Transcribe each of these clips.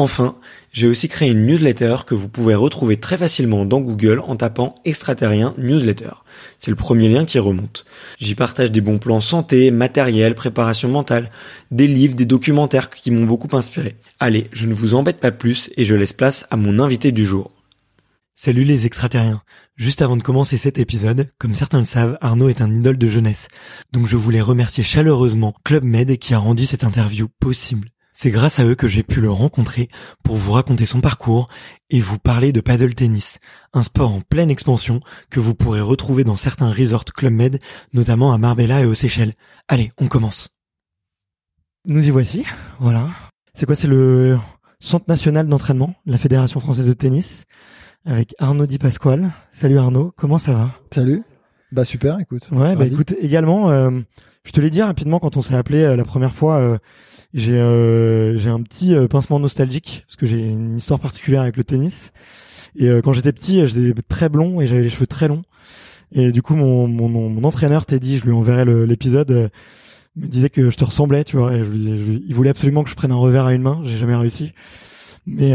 Enfin, j'ai aussi créé une newsletter que vous pouvez retrouver très facilement dans Google en tapant extraterrien newsletter. C'est le premier lien qui remonte. J'y partage des bons plans santé, matériel, préparation mentale, des livres, des documentaires qui m'ont beaucoup inspiré. Allez, je ne vous embête pas plus et je laisse place à mon invité du jour. Salut les extraterriens. Juste avant de commencer cet épisode, comme certains le savent, Arnaud est un idole de jeunesse. Donc je voulais remercier chaleureusement Club Med qui a rendu cette interview possible. C'est grâce à eux que j'ai pu le rencontrer pour vous raconter son parcours et vous parler de paddle tennis, un sport en pleine expansion que vous pourrez retrouver dans certains resorts Club Med, notamment à Marbella et aux Seychelles. Allez, on commence. Nous y voici, voilà. C'est quoi, c'est le Centre national d'entraînement, la Fédération française de tennis, avec Arnaud Di Pasquale. Salut Arnaud, comment ça va? Salut. Bah super, écoute. Ouais, bah écoute, également, euh, je te l'ai dit rapidement quand on s'est appelé euh, la première fois. Euh, j'ai euh, j'ai un petit euh, pincement nostalgique parce que j'ai une histoire particulière avec le tennis. Et quand j'étais petit, j'étais très blond et j'avais les cheveux très longs. Et du coup, mon mon, mon entraîneur dit, je lui enverrai l'épisode, me disait que je te ressemblais, tu vois. Et je lui il voulait absolument que je prenne un revers à une main. J'ai jamais réussi. Mais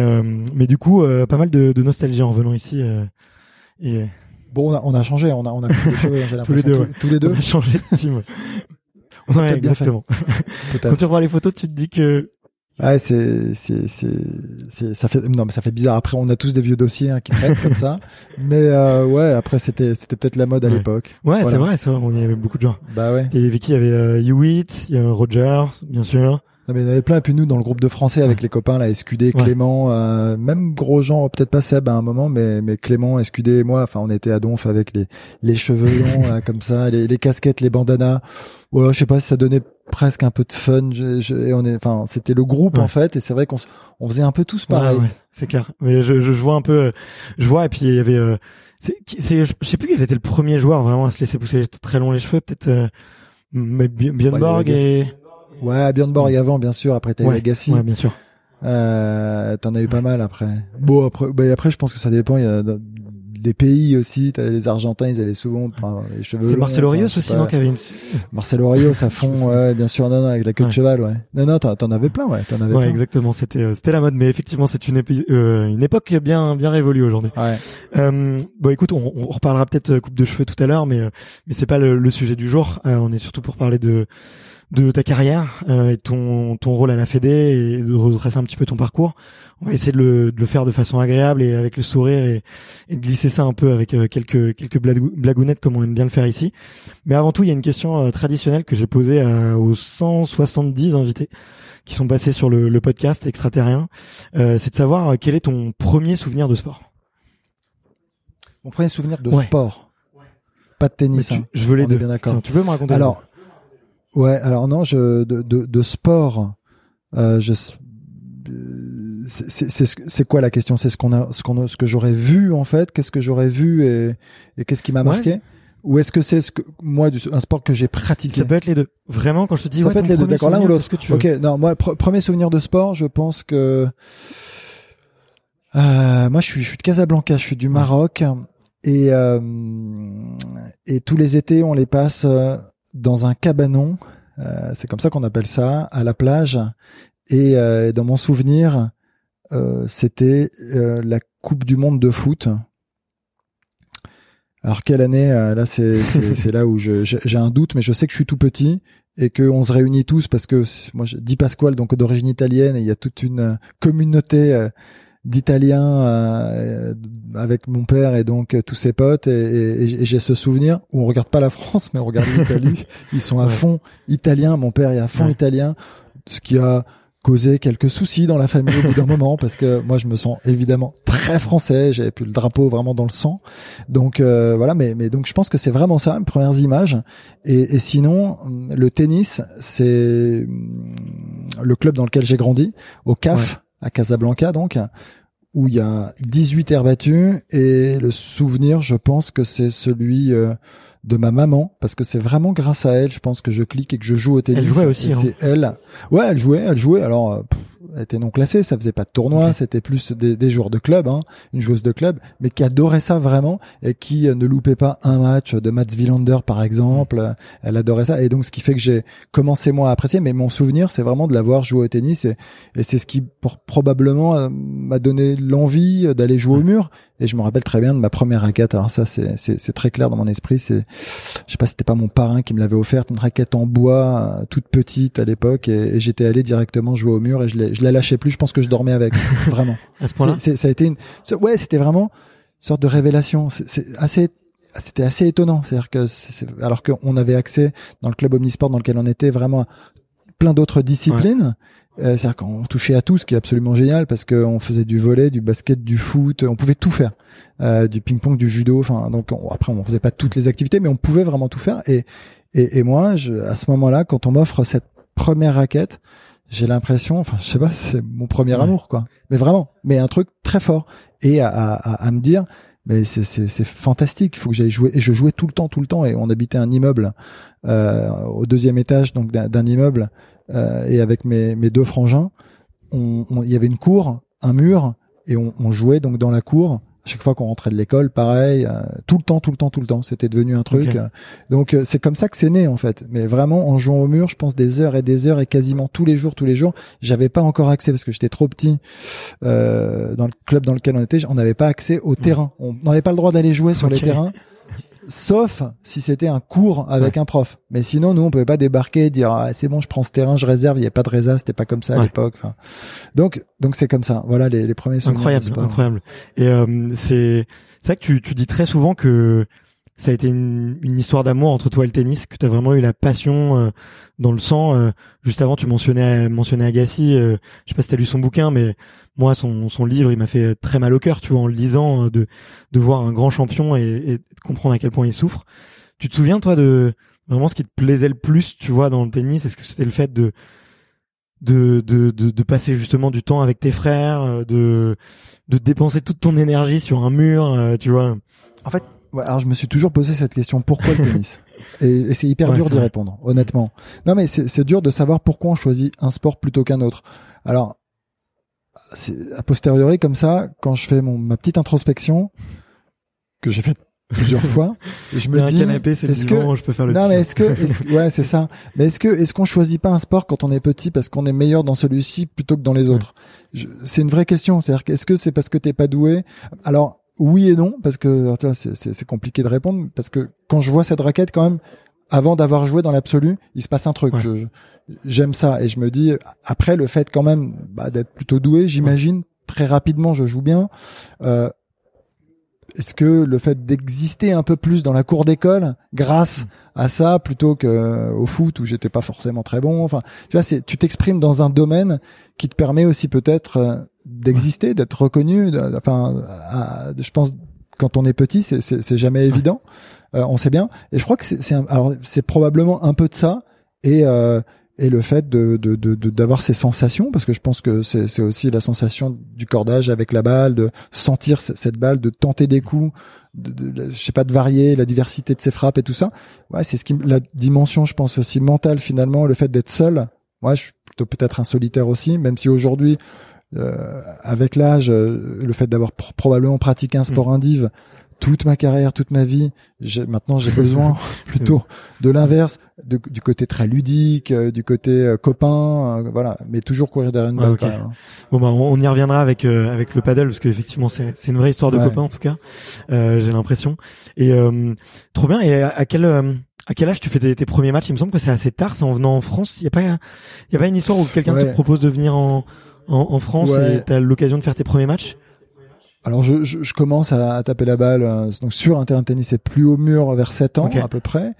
mais du coup, pas mal de, de nostalgie en venant ici. et Bon, on a, on a changé, on a, on a pris les cheveux, j'ai tous les deux, tous, les deux. On a changé de team. ouais, exactement. Quand tu revois les photos, tu te dis que Ouais, c'est, c'est, c'est, ça fait, non, mais ça fait bizarre. Après, on a tous des vieux dossiers hein, qui traitent comme ça. Mais euh, ouais, après, c'était, c'était peut-être la mode à l'époque. Ouais, c'est vrai, c'est vrai. il y avait beaucoup de gens. Bah ouais. Il y avait qui Il y avait euh, Hewitt, il y avait Roger, bien sûr. Non, mais il y en avait plein. Et puis nous, dans le groupe de Français, avec les copains, là, SQD, Clément, euh, même Grosjean, peut-être pas Seb à un moment, mais, mais Clément, SQD et moi, enfin, on était à Donf avec les, les cheveux longs, comme ça, les, les casquettes, les bandanas. Ouais, je sais pas si ça donnait presque un peu de fun. Je, je, et on est, enfin, c'était le groupe, en fait, et c'est vrai qu'on on faisait un peu tous pareil. Ouais, c'est clair. Mais je, je, vois un peu, je vois, et puis il y avait, euh, c'est, c'est, je sais plus quel était le premier joueur vraiment à se laisser pousser très long les cheveux, peut-être, euh, Björn Borg et, Ouais, Björn Borg avant, bien sûr. Après, t'as eu Legacy. Ouais, bien sûr. Euh, t'en as eu pas mal après. Bon, après, bah, après, je pense que ça dépend. Il y a des pays aussi. T'as les Argentins, ils avaient souvent les cheveux. C'est Marcelo Rios aussi, non, Kevin? Marcelo Rios à fond, ouais, bien sûr, non, non, avec la queue de cheval, ouais. Non, non, t'en avais plein, ouais, t'en avais ouais, plein. exactement. C'était, euh, c'était la mode, mais effectivement, c'est une, euh, une époque bien, bien révolue aujourd'hui. Ouais. Euh, bon, écoute, on, on reparlera peut-être euh, coupe de cheveux tout à l'heure, mais, mais c'est pas le, le, sujet du jour. on est surtout pour parler de de ta carrière euh, et ton ton rôle à la Fédé et de retracer un petit peu ton parcours. On va essayer de le, de le faire de façon agréable et avec le sourire et, et de glisser ça un peu avec euh, quelques quelques blagounettes comme on aime bien le faire ici. Mais avant tout, il y a une question euh, traditionnelle que j'ai posée à, aux 170 invités qui sont passés sur le, le podcast extraterrien. c'est de savoir quel est ton premier souvenir de sport? Mon premier souvenir de sport? Pas de tennis. Hein. Je veux les deux. Bien d'accord. Tu peux me raconter Alors. Ouais, alors non, je de de, de sport, euh, je c'est c'est quoi la question? C'est ce qu'on a, ce qu'on ce que j'aurais vu en fait, qu'est-ce que j'aurais vu et et qu'est-ce qui m'a marqué? Ou est-ce que c'est ce que moi du, un sport que j'ai pratiqué? Ça peut être les deux. Vraiment, quand je te dis ça ouais, peut être les deux. D'accord, l'un ou l'autre. Ok, non, moi premier souvenir de sport, je pense que euh, Moi, je suis, je suis de Casablanca, je suis du Maroc, et euh, et tous les étés, on les passe euh, dans un cabanon. Euh, c'est comme ça qu'on appelle ça, à la plage. Et dans mon souvenir, c'était la Coupe du Monde de foot. Alors quelle année Là, c'est c'est là où j'ai un doute, mais je sais que je suis tout petit et qu'on se réunit tous parce que moi je dis Pasquale donc d'origine italienne et il y a toute une communauté d'Italiens euh, avec mon père et donc tous ses potes. Et, et, j'ai ce souvenir où on regarde pas la France mais on regarde l'Italie. Ils sont à fond italiens. Mon père est à fond italien ce qui a causé quelques soucis dans la famille au bout d'un moment parce que moi je me sens évidemment très français. J'avais plus le drapeau vraiment dans le sang. Donc euh, voilà. Mais mais donc je pense que c'est vraiment ça mes premières images. Et, et sinon le tennis c'est hum, le club dans lequel j'ai grandi au CAF à Casablanca donc où il y a 18 terres battues. Et le souvenir je pense que c'est celui euh, de ma maman parce que c'est vraiment grâce à elle je pense que je clique et que je joue au tennis. elle jouait aussi hein. c'est elle. Ouais elle jouait elle jouait. Alors euh, était non classée, ça faisait pas de tournoi, c'était plus des, des, joueurs de club, hein, une joueuse de club, mais qui adorait ça vraiment et qui euh, ne loupait pas un match de Mats Wilander par exemple. Elle adorait ça et donc ce qui fait que j'ai commencé moi à apprécier. Mais mon souvenir, c'est vraiment de l'avoir joué au tennis et, et c'est ce qui probablement euh, m'a donné l'envie d'aller jouer au mur. Et je me rappelle très bien de ma première raquette. Alors ça, c'est, c'est, très clair dans mon esprit. C'est, je sais pas, c'était pas mon parrain qui me l'avait offerte, une raquette en bois, euh, toute petite à l'époque, et, j'étais allé directement jouer au mur et je, l'ai, je la lâchais plus. Je pense que je dormais avec, vraiment. à ce point-là. ça a été une, ouais, c'était vraiment une sorte de révélation. C'est, assez c'était assez étonnant. C'est-à-dire que c'est, alors qu'on avait accès dans le club omnisport dans lequel on était vraiment à plein d'autres disciplines. Euh, c'est-à-dire qu'on touchait à tout, ce qui est absolument génial parce qu'on faisait du volet, du basket, du foot, on pouvait tout faire, euh, du ping-pong, du judo. Enfin, donc après on faisait pas toutes les activités, mais on pouvait vraiment tout faire. Et et, et moi, je, à ce moment-là, quand on m'offre cette première raquette, j'ai l'impression, enfin je sais pas, c'est mon premier amour quoi. Mais vraiment, mais un truc très fort et à, à, à me dire. Mais c'est, c'est, c'est fantastique. Il faut que j'aille jouer. Et je jouais tout le temps, tout le temps. Et on habitait un immeuble euh, au deuxième étage, donc d'un immeuble euh, et avec mes, mes deux frangins, il on, y avait une cour, un mur, et on, on, jouait donc dans la cour. À chaque fois qu'on rentrait de l'école, pareil, euh, tout le temps, tout le temps, tout le temps. C'était devenu un truc. Donc euh, c'est comme ça que c'est né en fait. Mais vraiment en jouant au mur, je pense des heures et des heures et quasiment tous les jours, tous les jours. J'avais pas encore accès parce que j'étais trop petit euh, dans le club dans lequel on était. On n'avait pas accès au terrain. On n'avait pas le droit d'aller jouer sur les terrains sauf si c'était un cours avec un prof. Mais sinon, nous, on pouvait pas débarquer et dire ah, c'est bon, je prends ce terrain, je réserve. Il n'y a pas de résa, c'était pas comme ça à l'époque. Enfin, donc, donc c'est comme ça. Voilà les, les premiers souvenirs. Incroyable, incroyable. Et euh, c'est c'est ça que tu, tu dis très souvent que ça a été une, une histoire d'amour entre toi et le tennis, que tu as vraiment eu la passion euh, dans le sang. Euh, juste avant, tu mentionnais mentionnais Agassi. je sais pas si t'as lu son bouquin, mais moi, son, son livre, il m'a fait très mal au cœur, tu vois, en le lisant, de, de voir un grand champion et, et, de comprendre à quel point il souffre. Tu te souviens, toi, de vraiment ce qui te plaisait le plus, tu vois, dans le tennis? Est-ce que c'était le fait de de, de, de, de, passer justement du temps avec tes frères, euh, de, de dépenser toute ton énergie sur un mur, euh, tu vois? En fait, ouais, alors je me suis toujours posé cette question, pourquoi le tennis? Et, et c'est hyper dur d'y répondre, honnêtement. Non mais c'est dur de savoir pourquoi on choisit un sport plutôt qu'un autre. Alors, a posteriori comme ça, quand je fais mon, ma petite introspection que j'ai faite plusieurs fois, et je me dis, est-ce que je peux faire le non mais est-ce que, est ouais c'est ça, mais est-ce que est-ce qu'on choisit pas un sport quand on est petit parce qu'on est meilleur dans celui-ci plutôt que dans les autres? C'est une vraie question, c'est-à-dire est-ce que c'est parce que t'es pas doué? Alors oui et non parce que c'est compliqué de répondre parce que quand je vois cette raquette quand même avant d'avoir joué dans l'absolu, il se passe un truc. J'aime ça et je me dis après le fait quand même bah, d'être plutôt doué, j'imagine très rapidement je joue bien. Euh, est-ce que le fait d'exister un peu plus dans la cour d'école grâce mm. à ça plutôt que euh, au foot où j'étais pas forcément très bon enfin tu vois tu t'exprimes dans un domaine qui te permet aussi peut-être euh, d'exister d'être reconnu enfin je pense quand on est petit c'est jamais évident. On sait bien. Et je crois que c'est alors c'est probablement un peu de ça et euh, et le fait de d'avoir de, ces sensations parce que je pense que c'est aussi la sensation du cordage avec la balle de sentir cette balle de tenter des coups de, je sais pas de varier la diversité de ses frappes et tout ça. Ouais c'est ce qui la dimension je pense aussi mentale finalement le fait d'être seul. Moi je suis plutôt peut-être un solitaire aussi même si aujourd'hui avec l'âge, le fait d'avoir probablement pratiqué un sport mmh. indive toute ma carrière, toute ma vie. Maintenant, j'ai besoin plutôt de l'inverse, du côté très ludique, euh, du côté euh, copain, euh, voilà. Mais toujours courir derrière une balle. Hein. Bon bah, on y reviendra avec avec le paddle parce qu'effectivement c'est c'est une vraie histoire de copain en tout cas. j'ai l'impression. Et trop bien. Et à, quel à quel âge tu fais tes, premiers matchs? Il me semble que c'est assez tard, c'est en venant en France. Il y a pas il y a pas une histoire où quelqu'un te propose de venir en en, en France et t'as l'occasion de faire tes premiers matchs? Alors je, je, je, commence à, taper la balle euh, donc sur un terrain de tennis et plus au mur vers 7 ans à peu près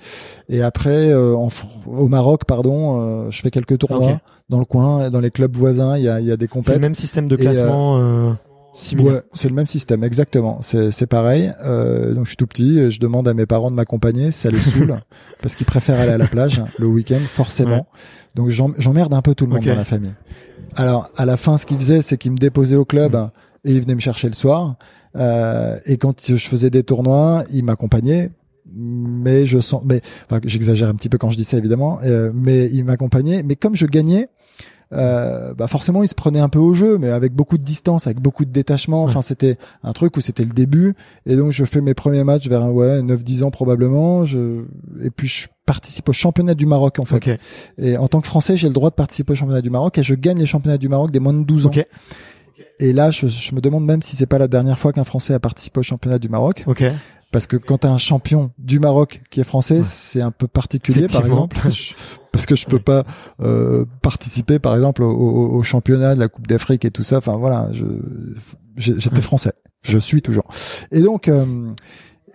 et après euh, en, au Maroc pardon euh, je fais quelques tournois dans le coin dans les clubs voisins il y a, y a des compétitions. C'est le même système de classement Ouais, c'est le même système, exactement. C'est pareil. Euh, donc je suis tout petit, je demande à mes parents de m'accompagner, ça les saoule, parce qu'ils préfèrent aller à la plage le week-end, forcément. Donc j'emmerde un peu tout le monde dans la famille. Alors à la fin, ce qu'ils faisaient, c'est qu'ils me déposaient au club et il venait me chercher le soir. Euh, et quand je faisais des tournois, il m'accompagnait. Mais je sens, mais enfin, j'exagère un petit peu quand je dis ça évidemment, euh, mais il m'accompagnait. Mais comme je gagnais, euh, bah forcément il se prenait un peu au jeu, mais avec beaucoup de distance, avec beaucoup de détachement. Enfin c'était un truc où c'était le début, et donc je fais mes premiers matchs vers ouais 9-10 ans probablement. Je et puis je participe au championnat du Maroc en fait. Et en tant que Français j'ai le droit de participer au championnat du Maroc et je gagne les championnats du Maroc des moins de 12 ans. Et là, je, je, me demande même si c'est pas la dernière fois qu'un Français a participé au championnat du Maroc. Ok. Parce que quand t'as un champion du Maroc qui est français, c'est un peu particulier, par exemple, parce que je peux pas euh, participer, par exemple, au, au, championnat de la Coupe d'Afrique et tout ça. Enfin voilà, j'étais français, je suis toujours. Et donc. Euh,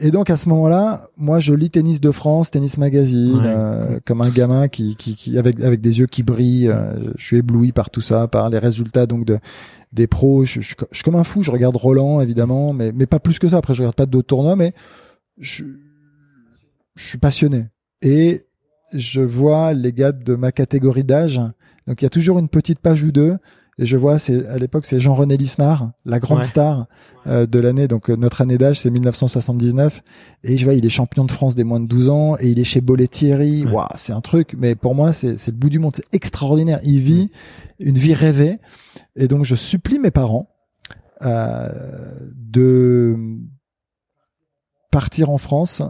et donc à ce moment-là, moi je lis Tennis de France, Tennis Magazine, euh, comme un gamin qui, qui, qui, avec avec des yeux qui brillent. Euh, je suis ébloui par tout ça, par les résultats donc de des pros. Je, je, suis comme un fou. Je regarde Roland évidemment, mais mais pas plus que ça. Après, je regarde pas d'autres tournois, mais je, je suis passionné. Et je vois les gars de ma catégorie d'âge. Donc il y a toujours une petite page ou deux. Et je vois, c'est à l'époque, c'est Jean-René Lisnard, la grande star euh, de l'année. Donc euh, notre année d'âge, c'est 1979. Et je vois, il est champion de France des moins de 12 ans et il est chez Bollé Thierry. Waouh, c'est un truc. Mais pour moi, c'est le bout du monde. C'est extraordinaire. Il vit une vie rêvée. Et donc, je supplie mes parents euh, de partir en France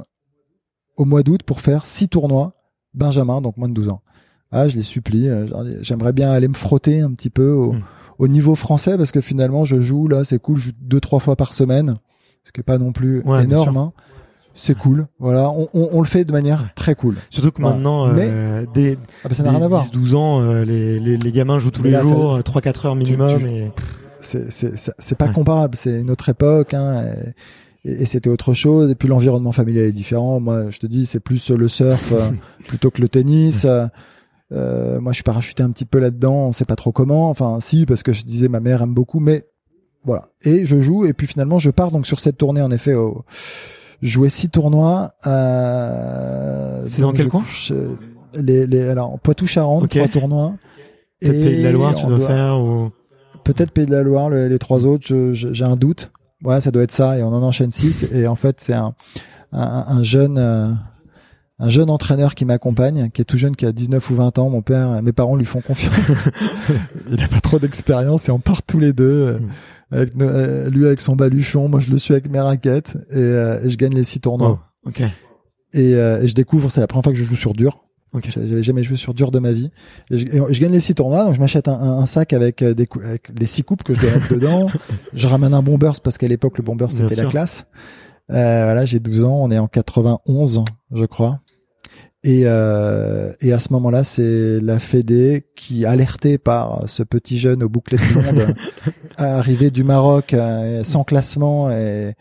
au mois d'août pour faire six tournois Benjamin, donc moins de 12 ans. Ah, je les supplie. Euh, j'aimerais bien aller me frotter un petit peu au, hmm. au, niveau français parce que finalement, je joue là, c'est cool, je joue deux trois fois par semaine, ce qui est pas non plus énorme. Hein. C'est cool, voilà, on, on, on, le fait de manière très cool. Surtout que maintenant, euh, des, ah bah ça n'a rien à voir. 12 ans, euh, les, les, les, gamins jouent tous les jours, 3-4 heures minimum. et... C'est pas comparable, c'est une autre époque. Hein, et, et c'était autre chose. Et puis l'environnement familial est différent. Moi, je te dis, c'est plus le surf plutôt que le tennis. Euh, moi, je suis parachuté un petit peu là-dedans. On sait pas trop comment. Enfin, si, parce que je disais ma mère aime beaucoup, mais voilà. Et je joue. Et puis finalement, je pars donc sur cette tournée. En effet, au, jouer six tournois. Euh, C'est dans quel coin les, les, alors Poitou-Charentes, trois tournois. Peut-être Pays de la Loire, tu dois faire ou peut-être Pays de la Loire. les trois autres, j'ai un doute. Ouais, ça doit être ça. Et on en enchaîne six. Et en fait, c'est un, un, un, jeune. Un jeune entraîneur qui m'accompagne, qui est tout jeune, qui a 19 ou 20 ans. Mon père, mes parents lui font confiance. il a pas trop d'expérience et on part tous les deux. Euh, mm. Avec, euh, lui avec son baluchon, moi je le suis avec mes raquettes et, euh, et je gagne les six tournois. Oh, et, et, je découvre, c'est la première fois que je joue sur dur. Okay. J'avais jamais joué sur dur de ma vie. Et je, je gagne les six tournois, donc je m'achète un, un, sac avec, des avec les six coupes que je dois mettre dedans. Je ramène un bombers parce qu'à l'époque le bombers c'était la classe. Euh, voilà, j'ai 12 ans, on est en 91, je crois. Et, euh, et à ce moment-là, c'est la Fédé qui, alertée par ce petit jeune au bouclet du monde, arrivé du Maroc euh, sans classement et,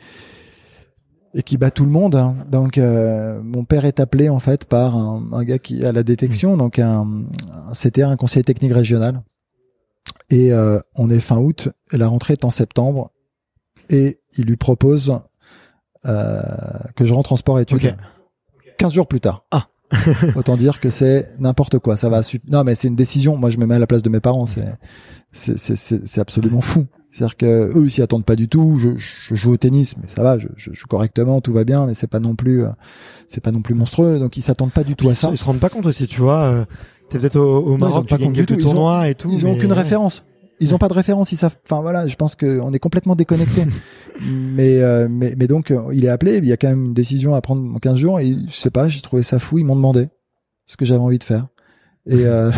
et qui bat tout le monde. Donc, euh, mon père est appelé en fait par un, un gars qui a la détection. Mm. Donc, un, c'était un conseiller technique régional. Et euh, on est fin août, et la rentrée est en septembre, et il lui propose euh, que je rentre en sport études. Okay. 15 jours plus tard. Ah. Autant dire que c'est n'importe quoi. Ça va. Non, mais c'est une décision. Moi, je me mets à la place de mes parents. C'est c'est absolument fou. C'est-à-dire que eux, ils s'y attendent pas du tout. Je, je, joue au tennis, mais ça va. Je, je, joue correctement, tout va bien, mais c'est pas non plus euh, c'est pas non plus monstrueux. Donc ils s'attendent pas du tout à ça. Ils se rendent pas compte aussi, tu vois. Euh, T'es peut-être au, au Maroc, tu gagnes quelques tournois et tout. Ils ont aucune référence. Ils ont pas de référence, ils savent. Enfin voilà, je pense qu'on est complètement déconnecté. mais, euh, mais mais donc il est appelé, il y a quand même une décision à prendre en 15 jours. Et je sais pas, j'ai trouvé ça fou. Ils m'ont demandé ce que j'avais envie de faire. Et euh,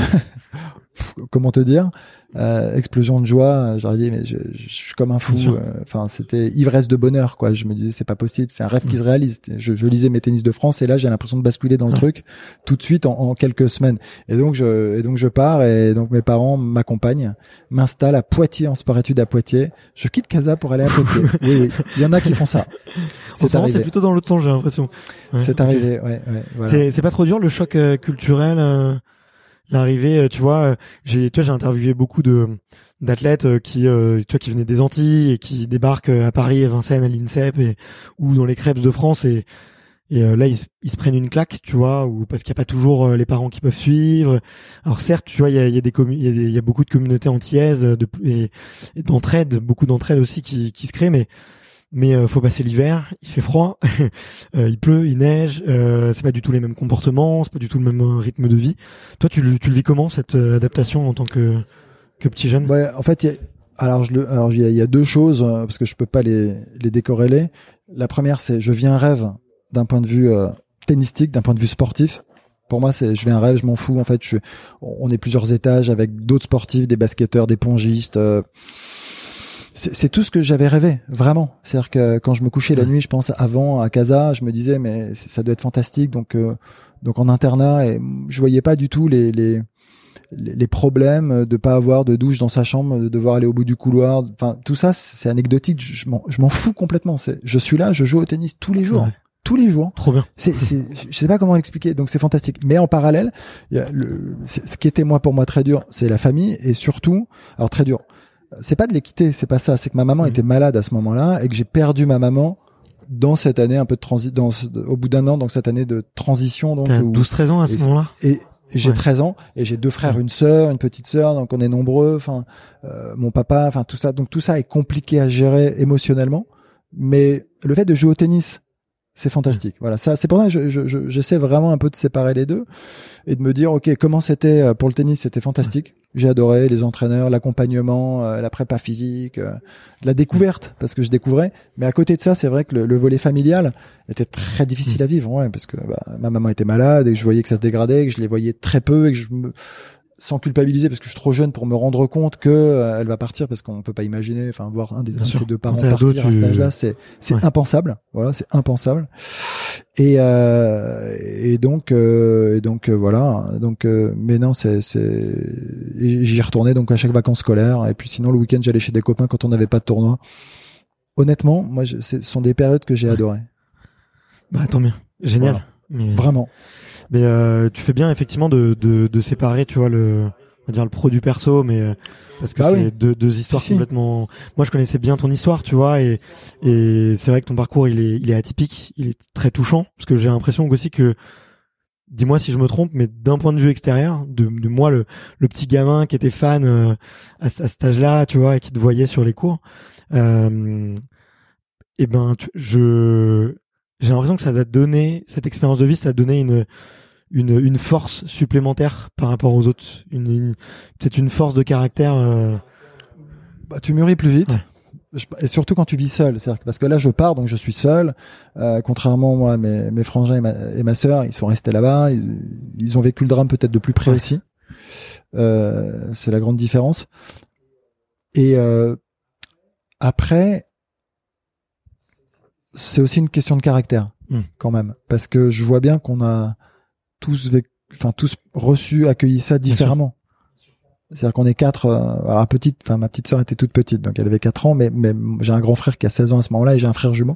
comment te dire? Euh, explosion de joie. J'aurais dit mais je, je, suis comme un fou. Euh, enfin c'était ivresse de bonheur quoi. Je me disais c'est pas possible, c'est un rêve qui se réalise. Je, je, lisais mes tennis de France et là j'ai l'impression de basculer dans le truc tout de suite en, en, quelques semaines. Et donc je et donc je pars et donc mes parents m'accompagnent, m'installent à Poitiers en sport études à Poitiers. Je quitte Casa pour aller à Poitiers. oui oui, il y en a qui font ça. C'est plutôt dans le temps j'ai l'impression. c'est arrivé. Ouais, ouais voilà. C'est pas trop dur le choc euh, culturel. Euh, l'arrivée, euh, tu vois, euh, j'ai, tu vois, j'ai interviewé beaucoup de d'athlètes euh, qui, vois, qui venaient des Antilles et qui débarquent à Paris, à Vincennes, à l'INSEP et ou dans les crêpes de France et et là ils, ils, se prennent une claque, tu vois, ou parce qu'il y a pas toujours les parents qui peuvent suivre. Alors certes, tu vois, il y a, il y beaucoup de communautés antillaises de, et, et d'entraide, beaucoup d'entraide aussi qui, qui se créent, mais mais euh, faut passer l'hiver, il fait froid, euh, il pleut, il neige, euh, c'est pas du tout les mêmes comportements, c'est pas du tout le même euh, rythme de vie. Toi, tu, tu le vis comment cette adaptation en tant que que petit jeune? Ouais, en fait, y a, alors je le, alors il y, a, deux choses parce que je peux pas les les décorréler. La première, c'est je vis un rêve d'un point de vue tennistique, d'un point de vue sportif. Pour moi, c'est je vis un rêve, je m'en fous. En fait, je, on est plusieurs étages avec d'autres sportifs, des basketteurs, des pongistes c'est tout ce que j'avais rêvé, vraiment. C'est-à-dire que quand je me couchais la nuit, je pense avant à Casa, je me disais mais ça doit être fantastique. Donc euh, donc en internat, et je voyais pas du tout les les les problèmes de pas avoir de douche dans sa chambre, de devoir aller au bout du couloir. Enfin tout ça, c'est anecdotique. Je m'en fous complètement. C'est je suis là, je joue au tennis tous les jours. tous les jours. Trop bien. C'est, c'est, je sais pas comment l'expliquer. Donc c'est fantastique. Mais en parallèle, y a le, ce qui était moi pour moi très dur, c'est la famille et surtout, alors très dur c'est pas de l'équité, c'est pas ça. C'est que ma maman mmh. était malade à ce moment-là et que j'ai perdu ma maman dans cette année un peu de transi dans, au bout d'un an, donc cette année de transition. Donc, 12-13 ans à ce moment-là? Et, j'ai 13 ans et j'ai deux frères, une sœur, une petite sœur, donc on est nombreux. Enfin, euh, mon papa, enfin tout ça. Donc tout ça est compliqué à gérer émotionnellement. Mais le fait de jouer au tennis, c'est fantastique. Voilà, ça, c'est pour ça que je, je, j'essaie vraiment un peu de séparer les deux et de me dire, ok, comment c'était euh, pour le tennis, c'était fantastique. J'ai adoré les entraîneurs, l'accompagnement, euh, la prépa physique, euh, la découverte parce que je découvrais. Mais à côté de ça, c'est vrai que le, volet familial était très difficile à vivre, ouais, parce que bah, ma maman était malade et que je voyais que ça se dégradait, que je les voyais très peu et que je me sans culpabiliser parce que je suis trop jeune pour me rendre compte que euh, elle va partir parce qu'on peut pas imaginer enfin voir un, des, de ses deux parents partir à cet âge-là c'est c'est impensable. Voilà c'est impensable. Et euh, et donc euh, et donc euh, voilà. Donc mais non c'est c'est j'y retournais donc à chaque vacances scolaires. Et puis sinon le week-end j'allais chez des copains quand on n'avait pas de tournoi. Honnêtement moi ce sont des périodes que j'ai adorées. Bah tant mieux. Génial vraiment mais euh, tu fais bien effectivement de, de, de, séparer, tu vois le, on va dire le pro du perso, mais euh, parce que bah c'est deux, deux histoires complètement. Moi, je connaissais bien ton histoire, tu vois, et et c'est vrai que ton parcours il est il est atypique, il est très touchant, parce que j'ai l'impression aussi que dis-moi si je me trompe, mais d'un point de vue extérieur, de, de moi, le, le, petit gamin qui était fan euh, à, à, cet âge-là, tu vois, et qui te voyait sur les cours, euh, et eh ben, tu, je, j'ai l'impression que ça t'a donné cette expérience de vie, ça t'a donné une une, une force supplémentaire par rapport aux autres, une, peut-être une force de caractère. Euh... Bah, tu mûris plus vite. Et surtout quand tu vis seul, c'est-à-dire parce que là je pars donc je suis seul. Euh, contrairement moi mes, mes frangins et ma, et ma sœur, ils sont restés là-bas, ils, ils, ont vécu le drame peut-être de plus près aussi. Euh, c'est la grande différence. Et euh, après, c'est aussi une question de caractère hmm. quand même, parce que je vois bien qu'on a tous, enfin tous reçu, accueilli ça différemment. C'est-à-dire qu'on est quatre. Euh, alors petite, enfin ma petite sœur était toute petite, donc elle avait quatre ans, mais, mais j'ai un grand frère qui a 16 ans à ce moment-là et j'ai un frère jumeau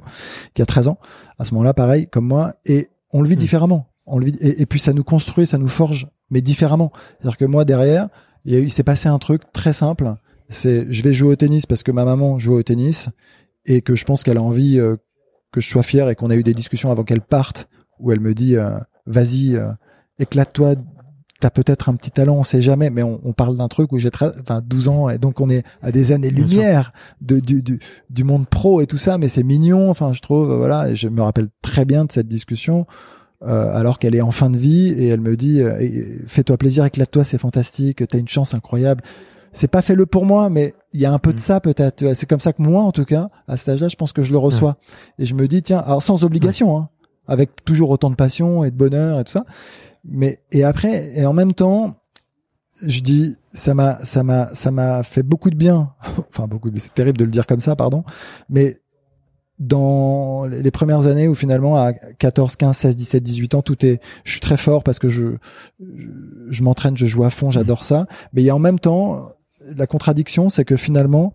qui a 13 ans à ce moment-là, pareil comme moi, et on le vit hmm. différemment. On le vit, et, puis ça nous construit, ça nous forge, mais différemment. C'est-à-dire que moi derrière, il, il s'est passé un truc très simple. C'est je vais jouer au tennis parce que ma maman joue au tennis et que je pense qu'elle a envie euh, que je sois fier et qu'on a eu des discussions avant qu'elle parte où elle me dit euh, vas-y, euh, éclate-toi, t'as peut-être un petit talent, on sait jamais, mais on, parle d'un truc où j'ai enfin 12 ans et donc on est à des années-lumière de, du, du, du, monde pro et tout ça, mais c'est mignon, enfin je trouve, voilà, et je me rappelle très bien de cette discussion. Euh, alors qu'elle est en fin de vie et elle me dit euh, fais-toi plaisir, éclate-toi, c'est fantastique, t'as une chance incroyable. c'est pas fait le pour moi, mais il y a un peu de Mm. ça peut-être. C'est comme ça que moi, en tout cas, à cet âge-là, je pense que je le reçois. Et je me dis, tiens, alors sans obligation, hein, avec toujours autant de passion et de bonheur et tout ça. Mais et après, et en même temps, je dis, ça m'a, ça m'a, ça m'a fait beaucoup de bien. enfin beaucoup. de- C'est terrible de le dire comme ça, pardon. Mais dans les premières années où finalement à 14, 15, 16, 17, 18 ans, tout est, je suis très fort parce que je, je, je m'entraîne, je joue à fond, j'adore ça. Mais il y a en même temps, la contradiction, c'est que finalement,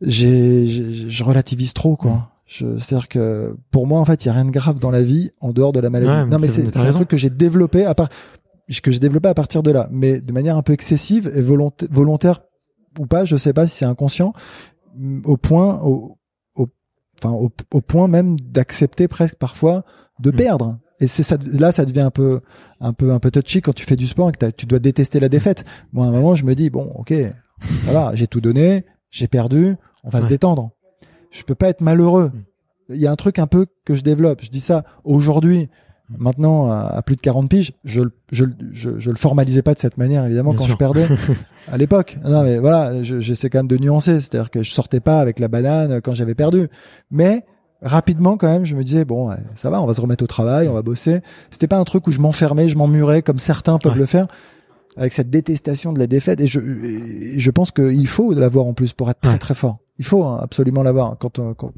j'ai, je relativise trop, quoi. Je, c'est-à-dire que pour moi, en fait, il y a rien de grave dans la vie en dehors de la maladie. Ouais, mais non, mais c'est- un truc que j'ai développé à part, que j'ai développé à partir de là, mais de manière un peu excessive et volontaire, volontaire ou pas, je sais pas si c'est inconscient, mm, au point, au, au, enfin, au, au point même d'accepter presque parfois de Mm. perdre. Et c'est ça, là, ça devient un peu, un peu, un peu touchy quand tu fais du sport et que tu dois détester la défaite. Moi, à un moment, je me dis, bon, ok, ça va, j'ai tout donné, j'ai perdu, on va se détendre. Je peux pas être malheureux. Mm. Il y a un truc un peu que je développe. Je dis ça aujourd'hui, maintenant, à, plus de 40 piges, je, le- je, le- je, je le formalisais pas de cette manière, évidemment, Bien quand sûr. je perdais à l'époque. Non, mais voilà, je- j'essaie quand même de nuancer. C'est-à-dire que je sortais pas avec la banane quand j'avais perdu. Mais, rapidement quand même je me disais bon ça va on va se remettre au travail on va bosser. C'était pas un truc où je m'enfermais je m'emmurais comme certains peuvent Ouais. le faire avec cette détestation de la défaite. Et je et je pense qu'il faut l'avoir en plus pour être très très fort. Il faut hein, absolument l'avoir. Quand, on- quand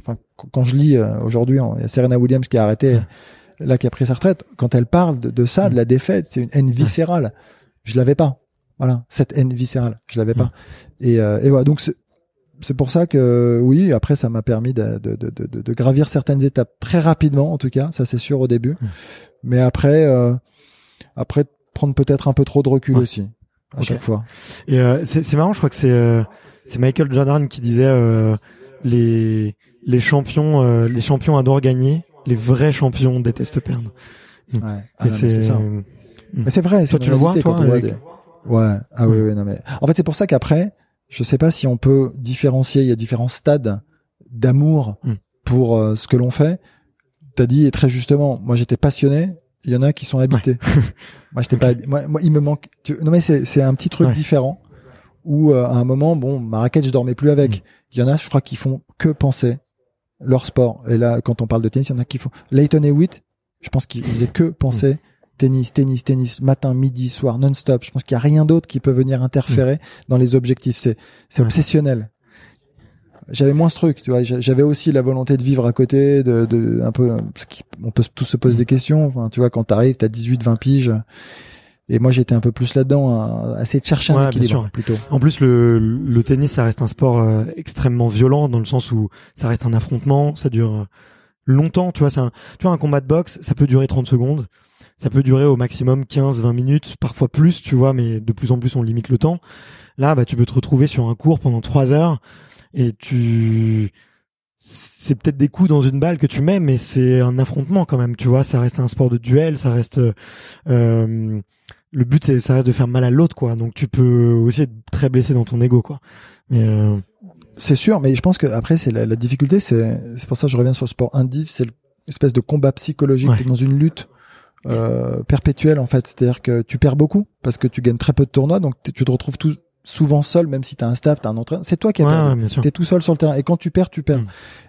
quand je lis euh, aujourd'hui il y a Serena Williams qui a arrêté Ouais. là qui a pris sa retraite. Quand elle parle de, de ça de la défaite c'est une haine viscérale. Je l'avais pas. Voilà. Cette haine viscérale. Je l'avais pas. Et, euh, et voilà. Donc c'est pour ça que oui, après ça m'a permis de, de, de, de, de gravir certaines étapes très rapidement, en tout cas, ça c'est sûr au début. Mm. Mais après, euh, après prendre peut-être un peu trop de recul Ouais. aussi à chaque fois. Et euh, c'est marrant, je crois que c'est euh, c'est Michael Jordan qui disait euh, les les champions euh, les champions adorent gagner, les vrais champions détestent perdre. Ouais. Ah, c'est ça. euh, Mais c'est vrai, Toi, tu le vois, toi, quand on voit avec- des- Ouais. Ah oui, oui, non mais. En fait, c'est pour ça qu'après, je sais pas si on peut différencier. Il y a différents stades d'amour Mm. pour euh, ce que l'on fait. T'as dit et très justement, moi j'étais passionné. Il y en a qui sont habités. moi j'étais pas. Moi, moi, il me manque. tu- Non mais c'est c'est un petit truc Ouais. différent où euh, à un moment, bon, ma raquette, je dormais plus avec. Il y en a, je crois, qui font que penser leur sport. Et là, quand on parle de tennis, il y en a qui font. Leighton Hewitt, je pense qu'il faisait que penser tennis, tennis, tennis, matin, midi, soir, non-stop. Je pense qu'il y a rien d'autre qui peut venir interférer dans les objectifs. C'est, c'est obsessionnel. J'avais moins ce truc, tu vois. J'a- J'avais aussi la volonté de vivre à côté, de, de un peu, parce qu'on peut tous se poser des questions. Enfin, tu vois, quand t'arrives, t'as 18, 20 piges. Et moi, j'étais un peu plus là-dedans, hein, à essayer de chercher un Ouais, bien équilibre, sûr. plutôt. En plus, le, le tennis, ça reste un sport euh, extrêmement violent dans le sens où ça reste un affrontement, ça dure euh, longtemps. Tu vois, c'est un, tu vois, un combat de boxe, ça peut durer 30 secondes, ça peut durer au maximum 15-20 minutes, parfois plus, tu vois, mais de plus en plus on limite le temps. Là, bah, tu peux te retrouver sur un cours pendant 3 heures et tu, c'est peut-être des coups dans une balle que tu mets, mais c'est un affrontement quand même. Tu vois, ça reste un sport de duel, ça reste euh, le but c'est ça reste de faire mal à l'autre quoi donc tu peux aussi être très blessé dans ton ego quoi mais euh, C'est sûr, mais je pense que après c'est la, la difficulté, c'est c'est pour ça que je reviens sur le sport indiv, c'est l'espèce de combat psychologique Ouais. dans une lutte euh, perpétuelle en fait, c'est-à-dire que tu perds beaucoup parce que tu gagnes très peu de tournois, donc tu te retrouves tout, souvent seul, même si t'as un staff, t'as un entraîneur, c'est toi qui as ouais, perdu. ouais, T'es tout seul sur le terrain et quand tu perds, tu perds. Mm.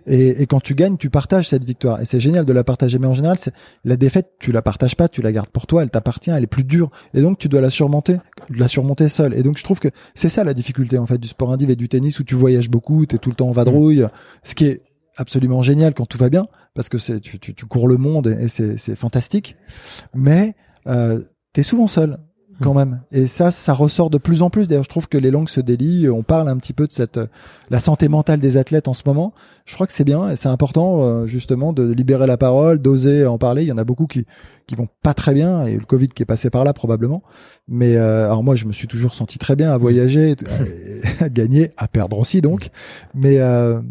Et, et quand tu gagnes, tu partages cette victoire. Et c'est génial de la partager. Mais en général, c'est la défaite, tu la partages pas, tu la gardes pour toi. Elle t'appartient, elle est plus dure. Et donc tu dois la surmonter, la surmonter seul. Et donc je trouve que c'est ça la difficulté en fait du sport indiv et du tennis où tu voyages beaucoup, t'es tout le temps en vadrouille, ce qui est absolument génial quand tout va bien parce que c'est tu, tu, tu cours le monde et, et c'est fantastique. Mais euh, t'es souvent seul quand même. Et ça, ça ressort de plus en plus. D'ailleurs, je trouve que les langues se délient. On parle un petit peu de cette, la santé mentale des athlètes en ce moment. Je crois que c'est bien et c'est important, euh, justement, de libérer la parole, d'oser en parler. Il y en a beaucoup qui, qui vont pas très bien et le Covid qui est passé par là, probablement. Mais, euh, alors moi, je me suis toujours senti très bien à voyager, à, à gagner, à perdre aussi, donc. Mais, euh,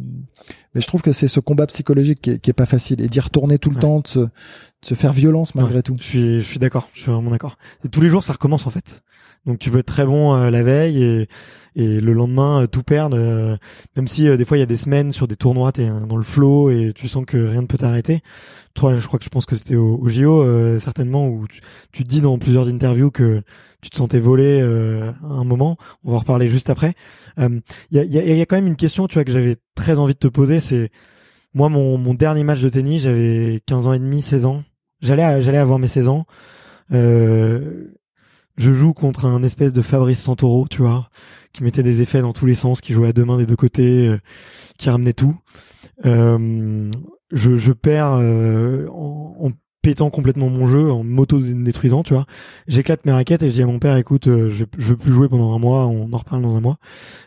mais je trouve que c'est ce combat psychologique qui est, qui est pas facile et d'y retourner tout le Ouais. temps, de se, de se faire violence malgré Ouais. tout. je suis je suis d'accord je suis vraiment d'accord tous les jours ça recommence en fait Donc tu peux être très bon la veille et, et le lendemain tout perdre. même si des fois il y a des semaines sur des tournois, t'es dans le flow et tu sens que rien ne peut t'arrêter. Toi, je crois que je pense que c'était au, au, JO certainement où tu, tu, te dis dans plusieurs interviews que tu te sentais volé à un moment. On va en reparler juste après. Il y a, y, a, y, a, quand même une question, tu vois, que j'avais très envie de te poser, c'est moi, mon, mon dernier match de tennis, j'avais 15 ans et demi, 16 ans. J'allais j'allais avoir mes 16 ans. Euh, je joue contre un espèce de Fabrice Santoro, tu vois, qui mettait des effets dans tous les sens, qui jouait à deux mains des deux côtés, euh, qui ramenait tout. Euh, je, je perds euh, en, en, pétant complètement mon jeu, en m'auto-détruisant, tu vois. J'éclate mes raquettes et je dis à mon père, écoute, euh, je, je veux plus jouer pendant un mois, on en reparle dans un mois.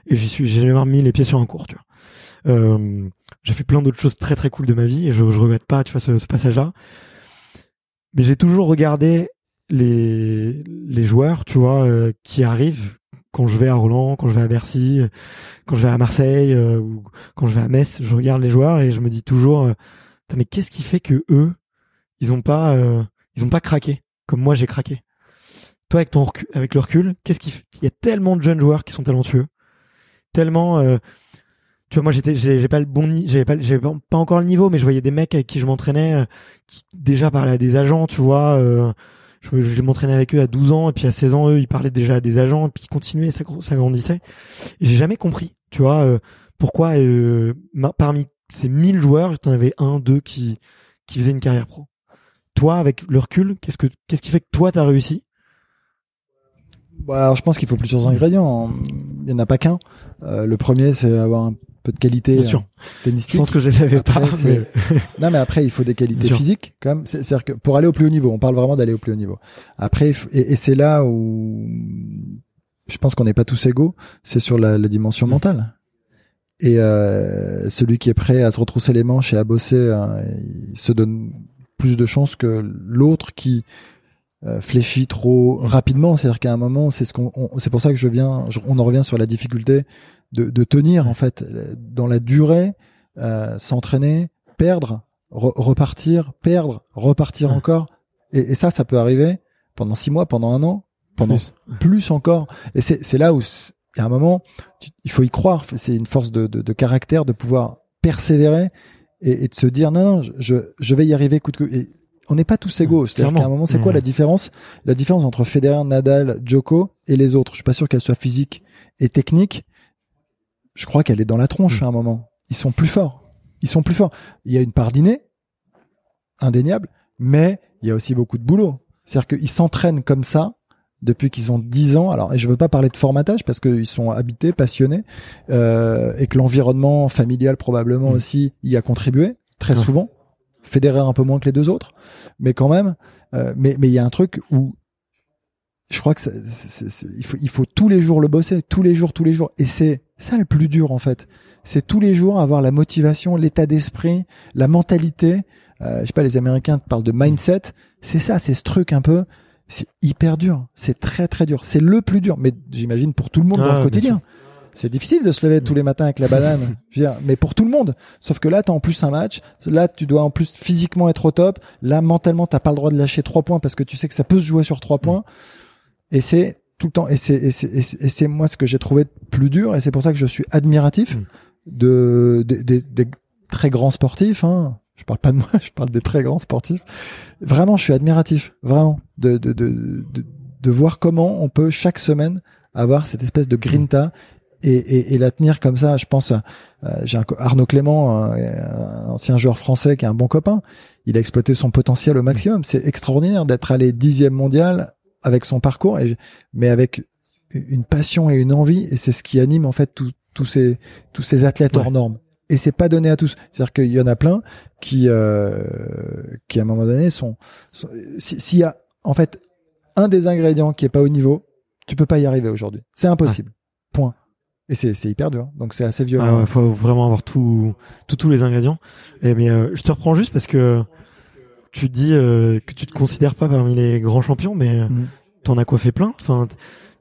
Et j'y suis, j'ai jamais remis les pieds sur un cours, tu vois. Euh, j'ai fait plein d'autres choses très très cool de ma vie et je, je regrette pas, tu vois, ce, ce passage-là. Mais j'ai toujours regardé les les joueurs, tu vois, euh, qui arrivent quand je vais à Roland, quand je vais à Bercy, quand je vais à Marseille euh, ou quand je vais à Metz. Je regarde les joueurs et je me dis toujours, euh, mais qu'est-ce qui fait que eux, ils ont pas ils ont pas craqué comme moi j'ai craqué? Toi avec ton avec le recul, qu'est-ce qui il y a tellement de jeunes joueurs qui sont talentueux, tellement tu vois moi j'étais j'ai pas le bon j'avais pas pas encore le niveau mais je voyais des mecs avec qui je m'entraînais euh, qui déjà parlaient à des agents tu vois euh, je, je m'entraînais avec eux à 12 ans et puis à 16 ans eux ils parlaient déjà à des agents et puis ils continuaient ça, grandissait j'ai jamais compris tu vois euh, pourquoi euh, parmi ces 1000 joueurs tu avais un deux qui qui faisaient une carrière pro toi avec le recul qu'est-ce que qu'est-ce qui fait que toi t'as réussi? Bah, alors je pense qu'il faut plusieurs ingrédients. Il y en a pas qu'un. Euh, le premier, c'est avoir un peu de qualité Bien sûr. Euh, je pense que je les savais pas. Mais... non, mais après, il faut des qualités physiques, quand même. C'est-à-dire que pour aller au plus haut niveau, on parle vraiment d'aller au plus haut niveau. Après, et, et c'est là où je pense qu'on n'est pas tous égaux. C'est sur la, la, dimension mentale. Et euh, celui qui est prêt à se retrousser les manches et à bosser, hein, il se donne plus de chances que l'autre qui euh, fléchit trop rapidement. C'est-à-dire qu'à un moment, c'est ce qu'on, c'est pour ça que je viens, on en revient sur la difficulté de, de tenir en fait dans la durée, euh, s'entraîner, perdre, repartir, perdre, repartir encore. Et, et, ça, ça peut arriver pendant six mois, pendant un an, pendant plus, encore. Et c'est, c'est là où il y a un moment, il faut y croire. C'est une force de, de, de, caractère de pouvoir persévérer et, et, de se dire non, non, je, je vais y arriver coûte que. Et on n'est pas tous égaux. C'est-à-dire qu'à un moment, c'est quoi la différence? La différence entre Federer, Nadal, Djoko et les autres. Je suis pas sûr qu'elle soit physique et technique, je crois qu'elle est dans la tronche mm. à un moment. Ils sont plus forts. Ils sont plus forts. Il y a une part d'inné, indéniable, mais il y a aussi beaucoup de boulot. C'est-à-dire qu'ils s'entraînent comme ça depuis qu'ils ont 10 ans. Alors, et je veux pas parler de formatage parce qu'ils sont habités, passionnés, euh, et que l'environnement familial probablement mm. aussi y a contribué très souvent. Fédérer un peu moins que les deux autres, mais quand même. Euh, mais mais il y a un truc où je crois que il, faut, il faut tous les jours le bosser, tous les jours, tous les jours. Et c'est ça le plus dur en fait. C'est tous les jours avoir la motivation, l'état d'esprit, la mentalité. Euh, je sais pas, les Américains parlent de mindset. C'est ça, c'est ce truc un peu. C'est hyper dur. C'est très très dur. C'est le plus dur. Mais j'imagine pour tout le monde dans le ah, quotidien. C'est difficile de se lever tous les matins avec la banane. Je veux dire, mais pour tout le monde. Sauf que là, t'as en plus un match. Là, tu dois en plus physiquement être au top. Là, mentalement, t'as pas le droit de lâcher trois points parce que tu sais que ça peut se jouer sur trois points. Et c'est tout le temps. Et c'est, et c'est, moi ce que j'ai trouvé plus dur. Et c'est pour ça que je suis admiratif mm. de, des très grands sportifs. Hein. Je parle pas de moi, je parle des très grands sportifs. Vraiment, je suis admiratif, vraiment, de, de, de, de, de voir comment on peut chaque semaine avoir cette espèce de grinta et, et, et la tenir comme ça. Je pense, euh, j'ai Arnaud Clément, un, ancien joueur français qui est un bon copain. Il a exploité son potentiel au maximum. C'est extraordinaire d'être allé dixième mondial avec son parcours, et, mais avec une passion et une envie, et c'est ce qui anime en fait tous ces tous ces athlètes hors normes. Et c'est pas donné à tous. C'est-à-dire qu'il y en a plein qui euh, qui à un moment donné sont, s'il y a en fait un des ingrédients qui est pas au niveau, tu peux pas y arriver aujourd'hui. C'est impossible. Point. Et c'est c'est hyper dur. Donc c'est assez violent. Ah ouais, faut vraiment avoir tout, tout tous les ingrédients. Et mais euh, je te reprends juste parce que tu dis euh, que tu te considères pas parmi les grands champions, mais euh, mm. t'en as coiffé plein. Enfin,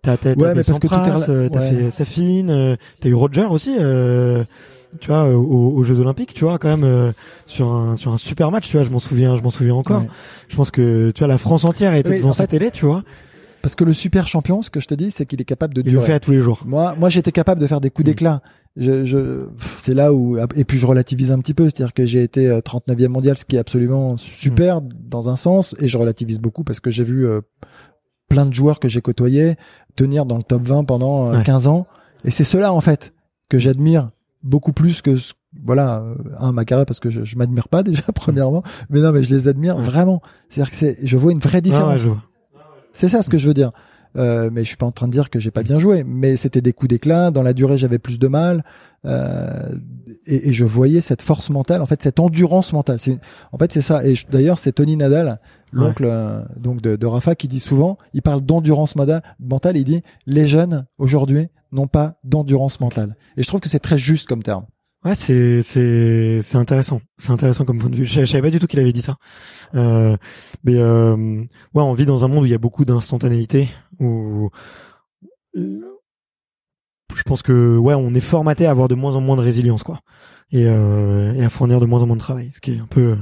t'as t'as ouais, mais parce que euh, t'as fait Safine, t'as eu Roger aussi. tu vois, aux, aux, Jeux Olympiques, tu vois, quand même sur un sur un super match, tu vois, je m'en souviens, je m'en souviens encore. Je pense que tu vois la France entière était devant sa télé, tu vois. Parce que le super champion, ce que je te dis, c'est qu'il est capable de Il le fait à tous les jours. Moi, moi, j'étais capable de faire des coups Mm. d'éclat. Je, je, c'est là où, et puis je relativise un petit peu, c'est-à-dire que j'ai été euh, 39e mondial, ce qui est absolument super Mm. dans un sens, et je relativise beaucoup parce que j'ai vu euh, plein de joueurs que j'ai côtoyés tenir dans le top 20 pendant euh, Ouais. 15 ans, et c'est cela en fait que j'admire beaucoup plus que ce- voilà euh, un ma carrière parce que je, je m'admire pas déjà premièrement, mais non mais je les admire Ouais. vraiment. C'est-à-dire que c'est, je vois une vraie Ah différence. ouais. C'est ça ce que je veux dire. Euh, mais je suis pas en train de dire que j'ai pas bien joué, mais c'était des coups d'éclat. Dans la durée, j'avais plus de mal, euh, et, et je voyais cette force mentale, en fait, cette endurance mentale. En fait, c'est ça. Et d'ailleurs, c'est Tony Nadal, l'oncle euh, donc de, de Rafa, qui dit souvent, il parle d'endurance mentale. Il dit les jeunes aujourd'hui n'ont pas d'endurance mentale. Et je trouve que c'est très juste comme terme. Ouais, c'est c'est c'est intéressant. C'est intéressant comme point de vue. Je, savais pas du tout qu'il avait dit ça. Euh, mais euh, ouais, on vit dans un monde où il y a beaucoup d'instantanéité. Où euh, je pense que ouais, on est formaté à avoir de moins en moins de résilience, quoi, et, euh, à fournir de moins en moins de travail, ce qui est un peu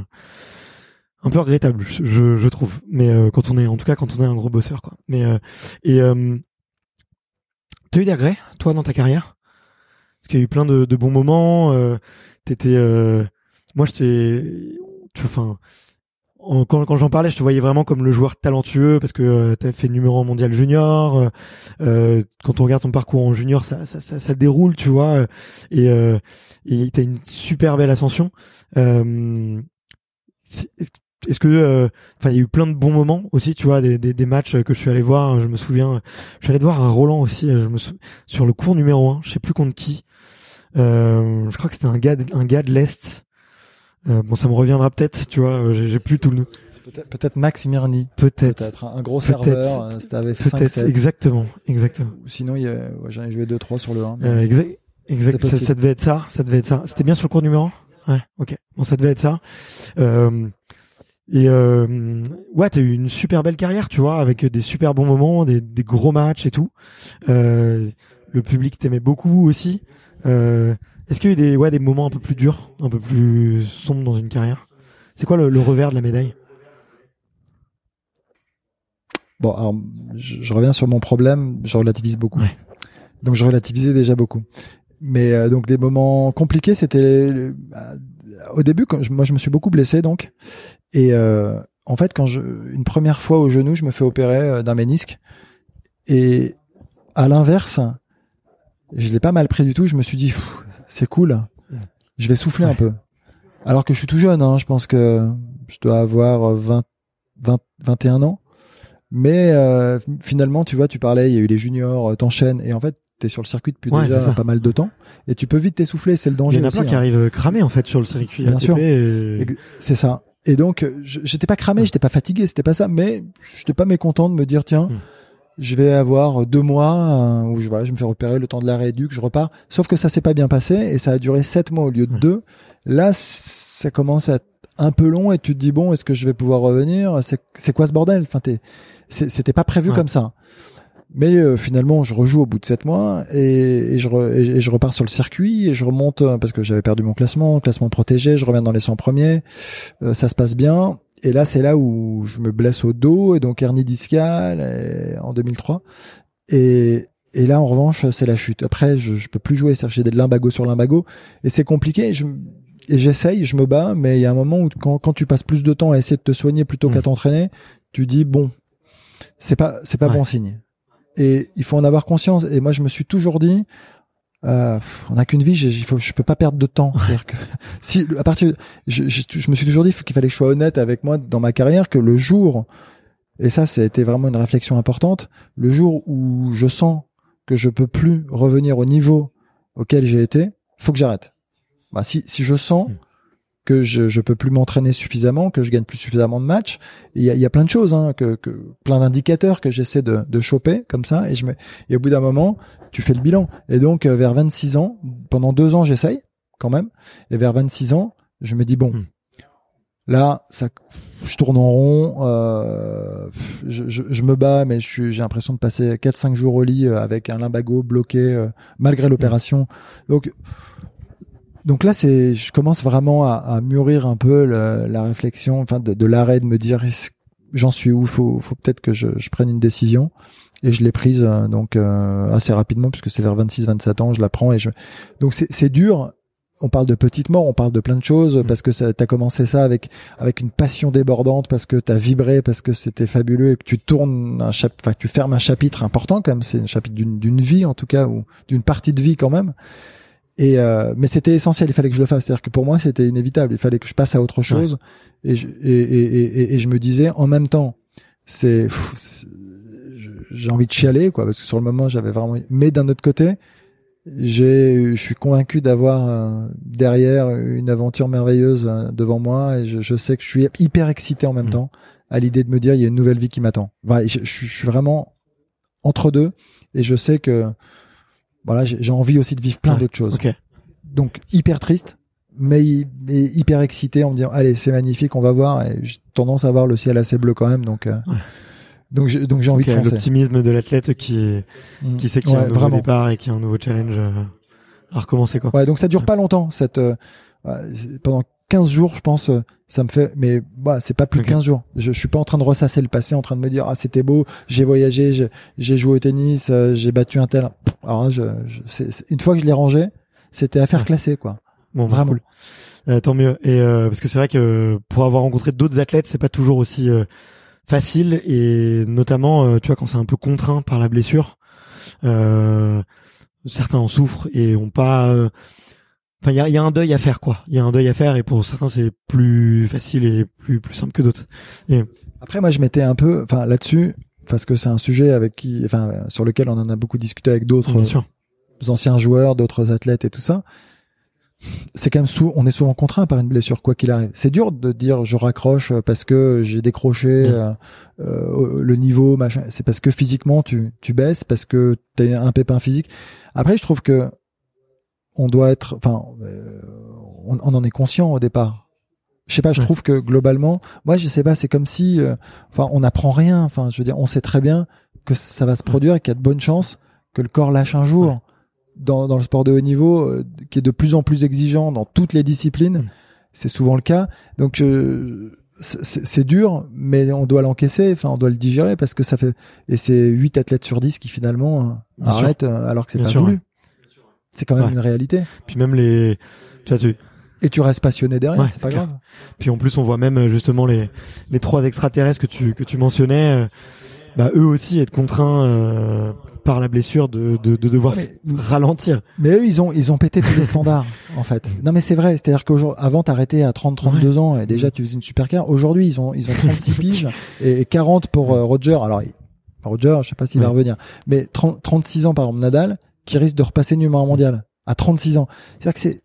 un peu regrettable, je, je, trouve. Mais euh, quand on est, en tout cas, quand on est un gros bosseur, quoi. Mais euh, et euh, t'as eu des regrets, toi, dans ta carrière? Parce qu'il y a eu plein de, de bons moments. Euh, T'étais, euh, moi, j'étais, tu enfin, en- quand, quand j'en parlais, je te voyais vraiment comme le joueur talentueux parce que euh, t'as fait numéro mondial junior. euh, euh, quand on regarde ton parcours en junior, ça, ça, ça, ça déroule, tu vois, euh, et euh, et t'as une super belle ascension. Euh, est-ce que, euh, enfin, il y a eu plein de bons moments aussi, tu vois, des, des, des matchs que je suis allé voir. Je me souviens, je suis allé te voir à Roland aussi. Je me sur le cours numéro un, je sais plus contre qui. Euh, je crois que c'était un gars, de- un gars de l'est. Euh, bon, ça me reviendra peut-être, tu vois. J'ai j'ai plus tout le. Peut-être, peut-être Max Mirny, Peut-être. peut-être un gros serveur. euh, C'était avec 5 Peut-être. 7 Exactement. Exactement. Sinon, il y a, ouais, j'en ai joué 2-3 sur le 1. mais- Euh, exact. Exact. Ça, devait être ça. Ça devait être ça. C'était bien sur le cours numéro un? Ouais. Ok. Bon, ça devait être ça. Euh, et euh, ouais, t'as eu une super belle carrière, tu vois, avec des super bons moments, des, des gros matchs et tout. Euh, le public t'aimait beaucoup aussi. Euh, Est-ce qu'il y a eu des ouais des moments un peu plus durs, un peu plus sombres dans une carrière? C'est quoi le, le revers de la médaille? Bon, alors, je, je reviens sur mon problème, je relativise beaucoup. Ouais. Donc, je relativisais déjà beaucoup. Mais euh, donc, des moments compliqués, c'était euh, au début, quand je- moi, je me suis beaucoup blessé, donc. Et en fait, quand je, une première fois au genou, je me fais opérer d'un ménisque. Et à l'inverse, je l'ai pas mal pris du tout. Je me suis dit, c'est cool, je vais souffler Ouais. un peu. Alors que je suis tout jeune, hein, je pense que je dois avoir 20, 20 21 ans. Mais euh, finalement, tu vois, tu parlais, il y a eu les juniors, euh, t'enchaînes, et en fait, t'es sur le circuit depuis Ouais, déjà pas mal de temps, et tu peux vite t'essouffler, c'est le Il danger y en a plein qui hein. arrivent cramés en fait sur le circuit Bien ATP. sûr. et- C'est ça. Et donc, j'étais pas cramé, j'étais pas fatigué, c'était pas ça, mais j'étais pas mécontent de me dire, tiens, Mm. Je vais avoir deux mois euh, où je, voilà, je me faire repérer le temps de la rééduque, je repars. Sauf que ça s'est pas bien passé et ça a duré sept mois au lieu de Mm. deux. Là, ça commence à être un peu long et tu te dis bon, est-ce que je vais pouvoir revenir? C'est quoi ce bordel? Enfin, c'était pas prévu Ouais. comme ça. Mais euh, finalement, je rejoue au bout de sept mois et, et je re- et, et je repars sur le circuit et je remonte euh, parce que j'avais perdu mon classement, classement protégé. Je reviens dans les 100 premiers. Euh, ça se passe bien. Et là, c'est là où je me blesse au dos et donc hernie discale et- en 2003. Et, et là, en revanche, c'est la chute. Après, je, je peux plus jouer. C'est-à-dire j'ai des limbagos sur limbago et c'est compliqué. Et je, et j'essaye, je me bats, mais il y a un moment où quand, quand tu passes plus de temps à essayer de te soigner plutôt Mm. qu'à t'entraîner, tu dis bon, c'est pas c'est pas Ouais. bon signe. Et il faut en avoir conscience. Et moi, je me suis toujours dit, euh, on n'a qu'une vie, il faut, je peux pas perdre de temps. Que si à partir, je, je, je me suis toujours dit qu'il fallait que je sois honnête avec moi dans ma carrière, que le jour, et ça, ça a été vraiment une réflexion importante, le jour où je sens que je peux plus revenir au niveau auquel j'ai été, faut que j'arrête. Bah, si, si je sens Mm. Que je, je peux plus m'entraîner suffisamment, que je gagne plus suffisamment de matchs, il y a, y a plein de choses, hein, que, que plein d'indicateurs que j'essaie de, de choper comme ça, et je me, et au bout d'un moment, tu fais le bilan. Et donc, euh, vers 26 ans, pendant deux ans, j'essaye quand même, et vers 26 ans, je me dis bon, Hmm. là, ça, je tourne en rond, euh, je, je, je me bats, mais je suis, j'ai l'impression de passer 4-5 jours au lit euh, avec un limbago bloqué euh, malgré l'opération. Donc, donc là, c'est, je commence vraiment à, à mûrir un peu le- la réflexion, enfin, de, de l'arrêt, de me dire, j'en suis où? Faut faut peut-être que je, je prenne une décision et je l'ai prise euh, donc euh, assez rapidement puisque c'est vers 26 27 ans je la prends et je donc c'est c'est dur on parle de petites morts, on parle de plein de choses Mm. parce que ça t'as commencé ça avec avec une passion débordante parce que t'as vibré parce que c'était fabuleux et que tu tournes un chap enfin tu fermes un chapitre important comme c'est un chapitre d'une d'une vie en tout cas ou d'une partie de vie quand même. Et euh, mais c'était essentiel, il fallait que je le fasse. C'est-à-dire que pour moi c'était inévitable, il fallait que je passe à autre chose. Et, je, et, et, et, et je me disais en même temps c'est j'ai envie de chialer quoi parce que sur le moment j'avais vraiment mais d'un autre côté j'ai je suis convaincu d'avoir euh, derrière une aventure merveilleuse euh, devant moi. Et je, je sais que je suis hyper excité en même Mhm. temps à l'idée de me dire il y a une nouvelle vie qui m'attend. Voilà, je, je suis vraiment entre deux. Et je sais que voilà j'ai envie aussi de vivre plein d'autres choses Ok. donc hyper triste mais, hy- mais hyper excité en me disant allez c'est magnifique on va voir et j'ai tendance à voir le ciel assez bleu quand même donc euh, Ouais. donc j'ai donc j'ai envie Ok, de foncer L'optimisme de l'athlète qui Mm. qui sait qu'il y a Ouais, un nouveau vraiment. départ et qu'il y a un nouveau challenge euh, à recommencer quoi. ouais donc ça dure pas longtemps cette euh, c'est- pendant 15 jours je pense euh, ça me fait mais bah c'est pas plus de 15 jours je, je suis pas en train de ressasser le passé en train de me dire ah c'était beau j'ai voyagé j'ai- joué au tennis euh, j'ai battu un tel alors je, je- une fois que je l'ai rangé c'était affaire Ouais. classée quoi Bon, bah, vraiment cool. Euh, tant mieux. Et euh, parce que c'est vrai que pour avoir rencontré d'autres athlètes, c'est pas toujours aussi euh, facile et notamment, euh, tu vois, quand c'est un peu contraint par la blessure, euh, certains en souffrent et ont pas. Enfin, il y a, y a un deuil à faire, quoi. Il y a un deuil à faire et pour certains, c'est plus facile et plus plus simple que d'autres. Après, moi, je m'étais un peu, enfin, là-dessus, parce que c'est un sujet avec qui, enfin, sur lequel on en a beaucoup discuté avec d'autres anciens joueurs, d'autres athlètes et tout ça. C'est quand même sous, on est souvent contraint par une blessure, quoi qu'il arrive. C'est dur de dire je raccroche parce que j'ai décroché Mm. euh, euh, le niveau, machin. C'est parce que physiquement tu, tu baisses, parce que t'as un pépin physique. Après, je trouve que on doit être, enfin, euh, on, on en est conscient au départ. Je sais pas, je trouve que globalement, moi, je sais pas, c'est comme si, euh, enfin, on n'apprend rien. Enfin, je veux dire, on sait très bien que ça va se produire et qu'il y a de bonnes chances que le corps lâche un jour. Ouais. Dans, dans le sport de haut niveau, euh, qui est de plus en plus exigeant dans toutes les disciplines, Mm. c'est souvent le cas. Donc, euh, c'est dur, mais on doit l'encaisser. Enfin, on doit le digérer parce que ça fait. Et c'est 8 athlètes sur 10 qui finalement Bien arrêtent alors que c'est pas sûr, voulu. Ouais. C'est quand même Ouais. une réalité. Puis même les, tu vois, tu, Et tu restes passionné derrière, Ouais, c'est pas clair. grave. Puis en plus, on voit même euh, justement les les trois extraterrestres que tu que tu mentionnais, euh, bah eux aussi être contraints euh, par la blessure de de, de devoir Mais- ralentir. Mais eux, ils ont, ils ont pété tous les standards, en fait. Non, mais c'est vrai. C'est-à-dire qu'aujourd'hui, avant, t'arrêtais à 30, 32 ans et déjà, tu faisais une super carrière. Aujourd'hui, ils ont, ils ont 36 piges et 40 pour euh, Roger. Alors, Roger, je sais pas s'il va Ouais. revenir. Mais 30, 36 ans, par exemple, Nadal, qui risque de repasser numéro un mondial à 36 ans. C'est-à-dire que c'est,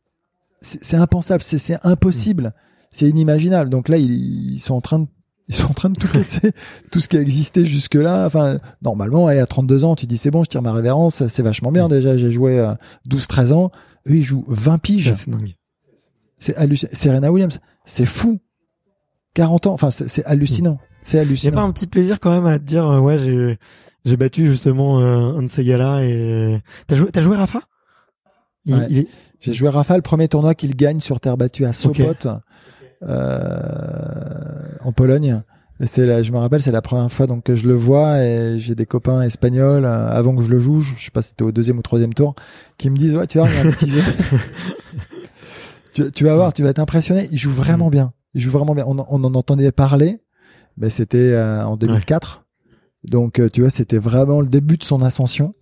c'est impensable, c'est, c'est impossible. C'est inimaginable. Donc là, ils, ils sont en train de, ils sont en train de tout casser, tout ce qui a existé jusque-là. Enfin, normalement, à 32 ans, tu dis c'est bon, je tire ma révérence, c'est vachement bien déjà. J'ai joué euh, 12-13 ans. Eux, ils jouent 20 piges. C'est dingue. C'est hallucinant. Serena Williams, c'est fou. 40 ans, enfin, c'est hallucinant. C'est Il y a pas hallucinant. un petit plaisir quand même à te dire euh, ouais j'ai j'ai battu justement euh, un de ces gars-là et t'as joué t'as joué Rafa? Il, Ouais. il est- J'ai joué Rafa, le premier tournoi qu'il gagne sur terre battue à Sopot, euh, en Pologne. Et c'est là, je me rappelle, c'est la première fois donc que je le vois et j'ai des copains espagnols euh, avant que je le joue, je sais pas si c'était au deuxième ou troisième tour, qui me disent ouais tu vois, il y a un petit jeu. tu, tu vas voir, tu vas être impressionné. Il joue vraiment bien. Il joue vraiment bien. On, en- on en entendait parler, mais c'était euh, en 2004. Donc euh, tu vois, c'était vraiment le début de son ascension.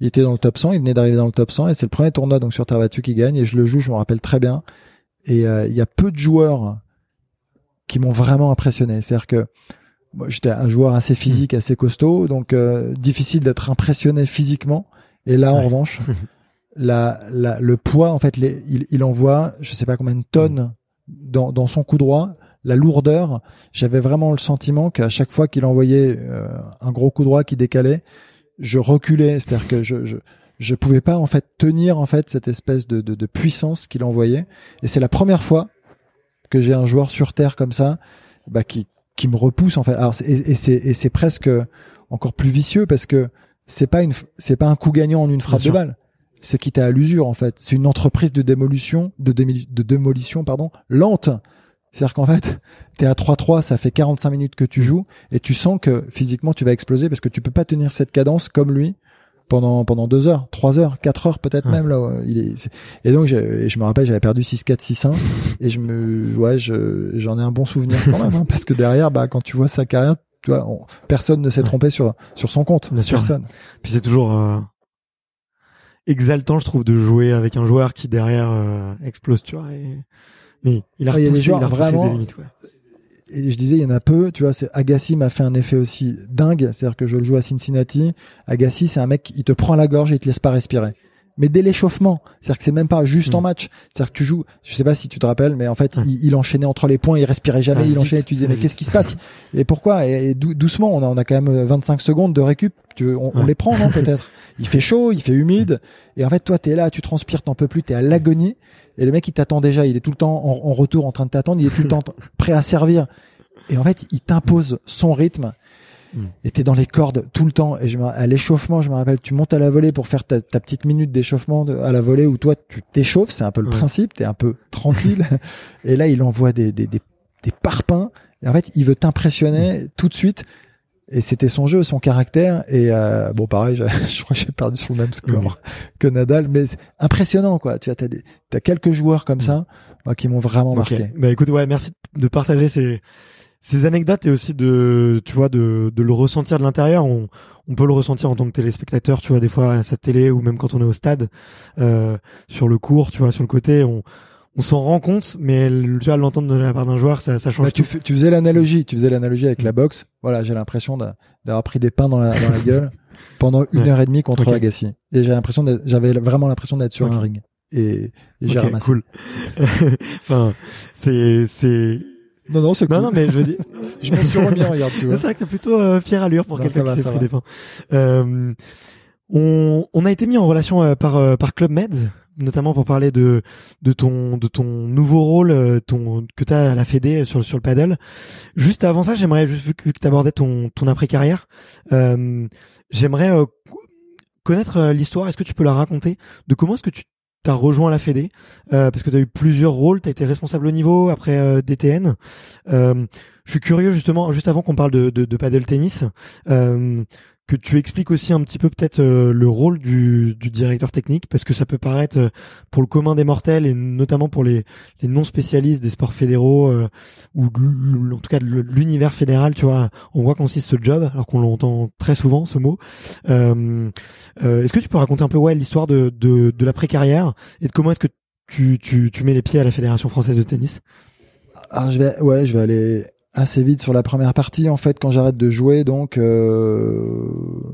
Il était dans le top 100, il venait d'arriver dans le top 100 et c'est le premier tournoi donc sur terre battue qui gagne et je le joue, je me rappelle très bien. Et euh, il y a peu de joueurs qui m'ont vraiment impressionné. C'est-à-dire que moi, j'étais un joueur assez physique, assez costaud, donc euh, difficile d'être impressionné physiquement. Et là, en revanche, la, la, le poids, en fait, les, il, il envoie, je sais pas combien de tonnes dans, dans son coup droit, la lourdeur. J'avais vraiment le sentiment qu'à chaque fois qu'il envoyait euh, un gros coup droit qui décalait, je reculais. C'est-à-dire que je, je je pouvais pas en fait tenir en fait cette espèce de, de, de puissance qu'il envoyait. Et c'est la première fois que j'ai un joueur sur terre comme ça, bah, qui qui me repousse en fait. Alors et, et c'est et c'est presque encore plus vicieux parce que c'est pas une c'est pas un coup gagnant en une frappe de balle. C'est quitte à l'usure en fait. C'est une entreprise de démolition de, démoli- de démolition pardon lente C'est-à-dire qu'en fait, t'es à 3-3, ça fait 45 minutes que tu joues, et tu sens que physiquement tu vas exploser parce que tu peux pas tenir cette cadence comme lui pendant pendant deux heures, trois heures, quatre heures peut-être même là. Il est, et donc je, je me rappelle, j'avais perdu 6-4, 6-1 et je me, ouais, je, j'en ai un bon souvenir quand même, hein, parce que derrière, bah quand tu vois sa carrière, tu vois, personne ne s'est trompé sur sur son compte, Bien personne. Puis c'est toujours euh, exaltant, je trouve, de jouer avec un joueur qui derrière euh, explose, tu vois. Mais il a, repoussé, il a vraiment, des limites. Ouais et je disais, il y en a peu, tu vois, c'est Agassi m'a fait un effet aussi dingue, c'est-à-dire que je le joue à Cincinnati. Agassi, c'est un mec, il te prend la gorge et il te laisse pas respirer. Mais dès l'échauffement, c'est-à-dire que c'est même pas juste en mm. match, c'est-à-dire que tu joues, je sais pas si tu te rappelles, mais en fait, il, enchaînait entre les points, il respirait jamais, il enchaînait, tu disais, mais qu'est-ce qui se passe? Et pourquoi? Et, doucement, on a, on a quand même 25 secondes de récup, tu, on, on les prend, non, peut-être? Il fait chaud, il fait humide, et en fait, toi, t'es là, tu transpires, t'en peux plus, t'es à l'agonie, et le mec, il t'attend déjà, il est tout le temps en, en retour en train de t'attendre, il est tout le temps prêt à servir. Et en fait, il t'impose son rythme. Mm. Et t'es dans les cordes tout le temps. Et je à l'échauffement, je me rappelle, tu montes à la volée pour faire ta, petite minute d'échauffement à la volée où toi tu t'échauffes. C'est un peu le principe. T'es un peu tranquille. et là, il envoie des, des, des, des parpaings. Et en fait, il veut t'impressionner tout de suite. Et c'était son jeu, son caractère. Et euh, bon, pareil, je, je crois que j'ai perdu sur le même score que Nadal, mais c'est impressionnant, quoi. Tu as, t'as, des, t'as quelques joueurs comme mm. ça qui m'ont vraiment marqué. Bah écoute, ouais, merci de partager ces ces anecdotes et aussi de tu vois de, de le ressentir de l'intérieur on, on peut le ressentir en tant que téléspectateur tu vois des fois à sa télé ou même quand on est au stade euh, sur le cours tu vois sur le côté on on s'en rend compte mais tu vois l'entendre de la part d'un joueur ça, ça change bah, tu, tu, faisais l'analogie tu faisais l'analogie avec la boxe. Voilà j'ai l'impression d'avoir pris des pains dans la, dans la gueule pendant une heure et demie contre okay. Agassi. Et j'ai l'impression j'avais vraiment l'impression d'être sur un ring. Et, et j'ai ramassé. cool. Enfin c'est c'est non, non, c'est cool. Non, non, mais je veux dire, je m'en suis remis, regarde, tu vois. C'est vrai que t'as plutôt euh, fière allure pour quelqu'un qui s'est pris des pains. Euh, on, on a été mis en relation euh, par euh, par Club Med, notamment pour parler de de ton de ton nouveau rôle, ton que t'as à la Fédé sur sur le paddle. Juste avant ça, j'aimerais juste vu que, vu que t'abordais ton ton après carrière, j'aimerais connaître l'histoire. Est-ce que tu peux la raconter? De comment est-ce que tu t'as rejoint la Fédé euh, parce que tu as eu plusieurs rôles, tu as été responsable au niveau après euh, DTN. Euh, je suis curieux justement, juste avant qu'on parle de, de, de paddle tennis, que tu expliques aussi un petit peu peut-être euh, le rôle du, du, directeur technique, parce que ça peut paraître euh, pour le commun des mortels et notamment pour les, les non spécialistes des sports fédéraux euh, ou en tout cas l'univers fédéral, tu vois, on voit consiste ce job, alors qu'on l'entend très souvent ce mot. est-ce que tu peux raconter un peu ouais l'histoire de, de, de l'après-carrière et de comment est-ce que tu, tu, tu mets les pieds à la fédération française de tennis? Alors je vais ouais je vais aller assez vite sur la première partie en fait quand j'arrête de jouer donc euh,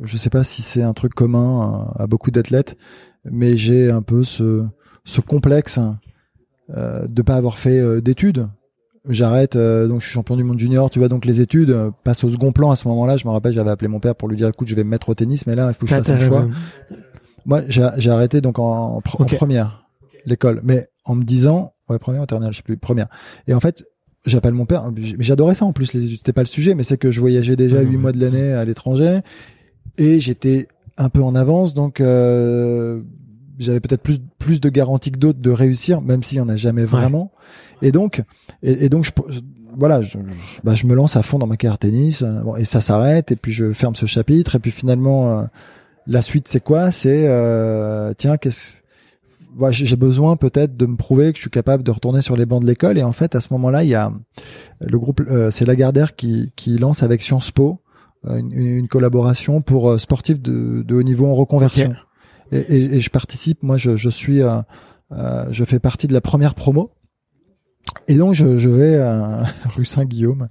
je sais pas si c'est un truc commun à, beaucoup d'athlètes mais j'ai un peu ce ce complexe euh, de pas avoir fait euh, d'études. J'arrête euh, donc je suis champion du monde junior tu vois donc les études euh, passent au second plan à ce moment-là. Je me rappelle j'avais appelé mon père pour lui dire écoute je vais me mettre au tennis mais là il faut que je fasse un choix. moi j'ai arrêté donc en, en première l'école. Mais en me disant ouais première ou terminale je sais plus première. Et en fait j'appelle mon père. J'adorais ça en plus. C'était pas le sujet, mais c'est que je voyageais déjà huit mois de l'année à l'étranger et j'étais un peu en avance, donc euh, j'avais peut-être plus plus de garanties que d'autres de réussir, même s'il y en a jamais vraiment. Et donc et, donc je, voilà, je, bah, je me lance à fond dans ma carrière tennis euh, bon, et ça s'arrête et puis je ferme ce chapitre et puis finalement euh, la suite c'est quoi? C'est euh, tiens qu'est-ce j'ai besoin peut-être de me prouver que je suis capable de retourner sur les bancs de l'école. Et en fait, à ce moment-là, il y a le groupe, euh, c'est Lagardère qui, qui lance avec Sciences Po euh, une, collaboration pour euh, sportifs de, de, haut niveau en reconversion. Et, et, et, je participe. Moi, je, je suis, euh, je fais partie de la première promo. Et donc, je, je vais rue Saint-Guillaume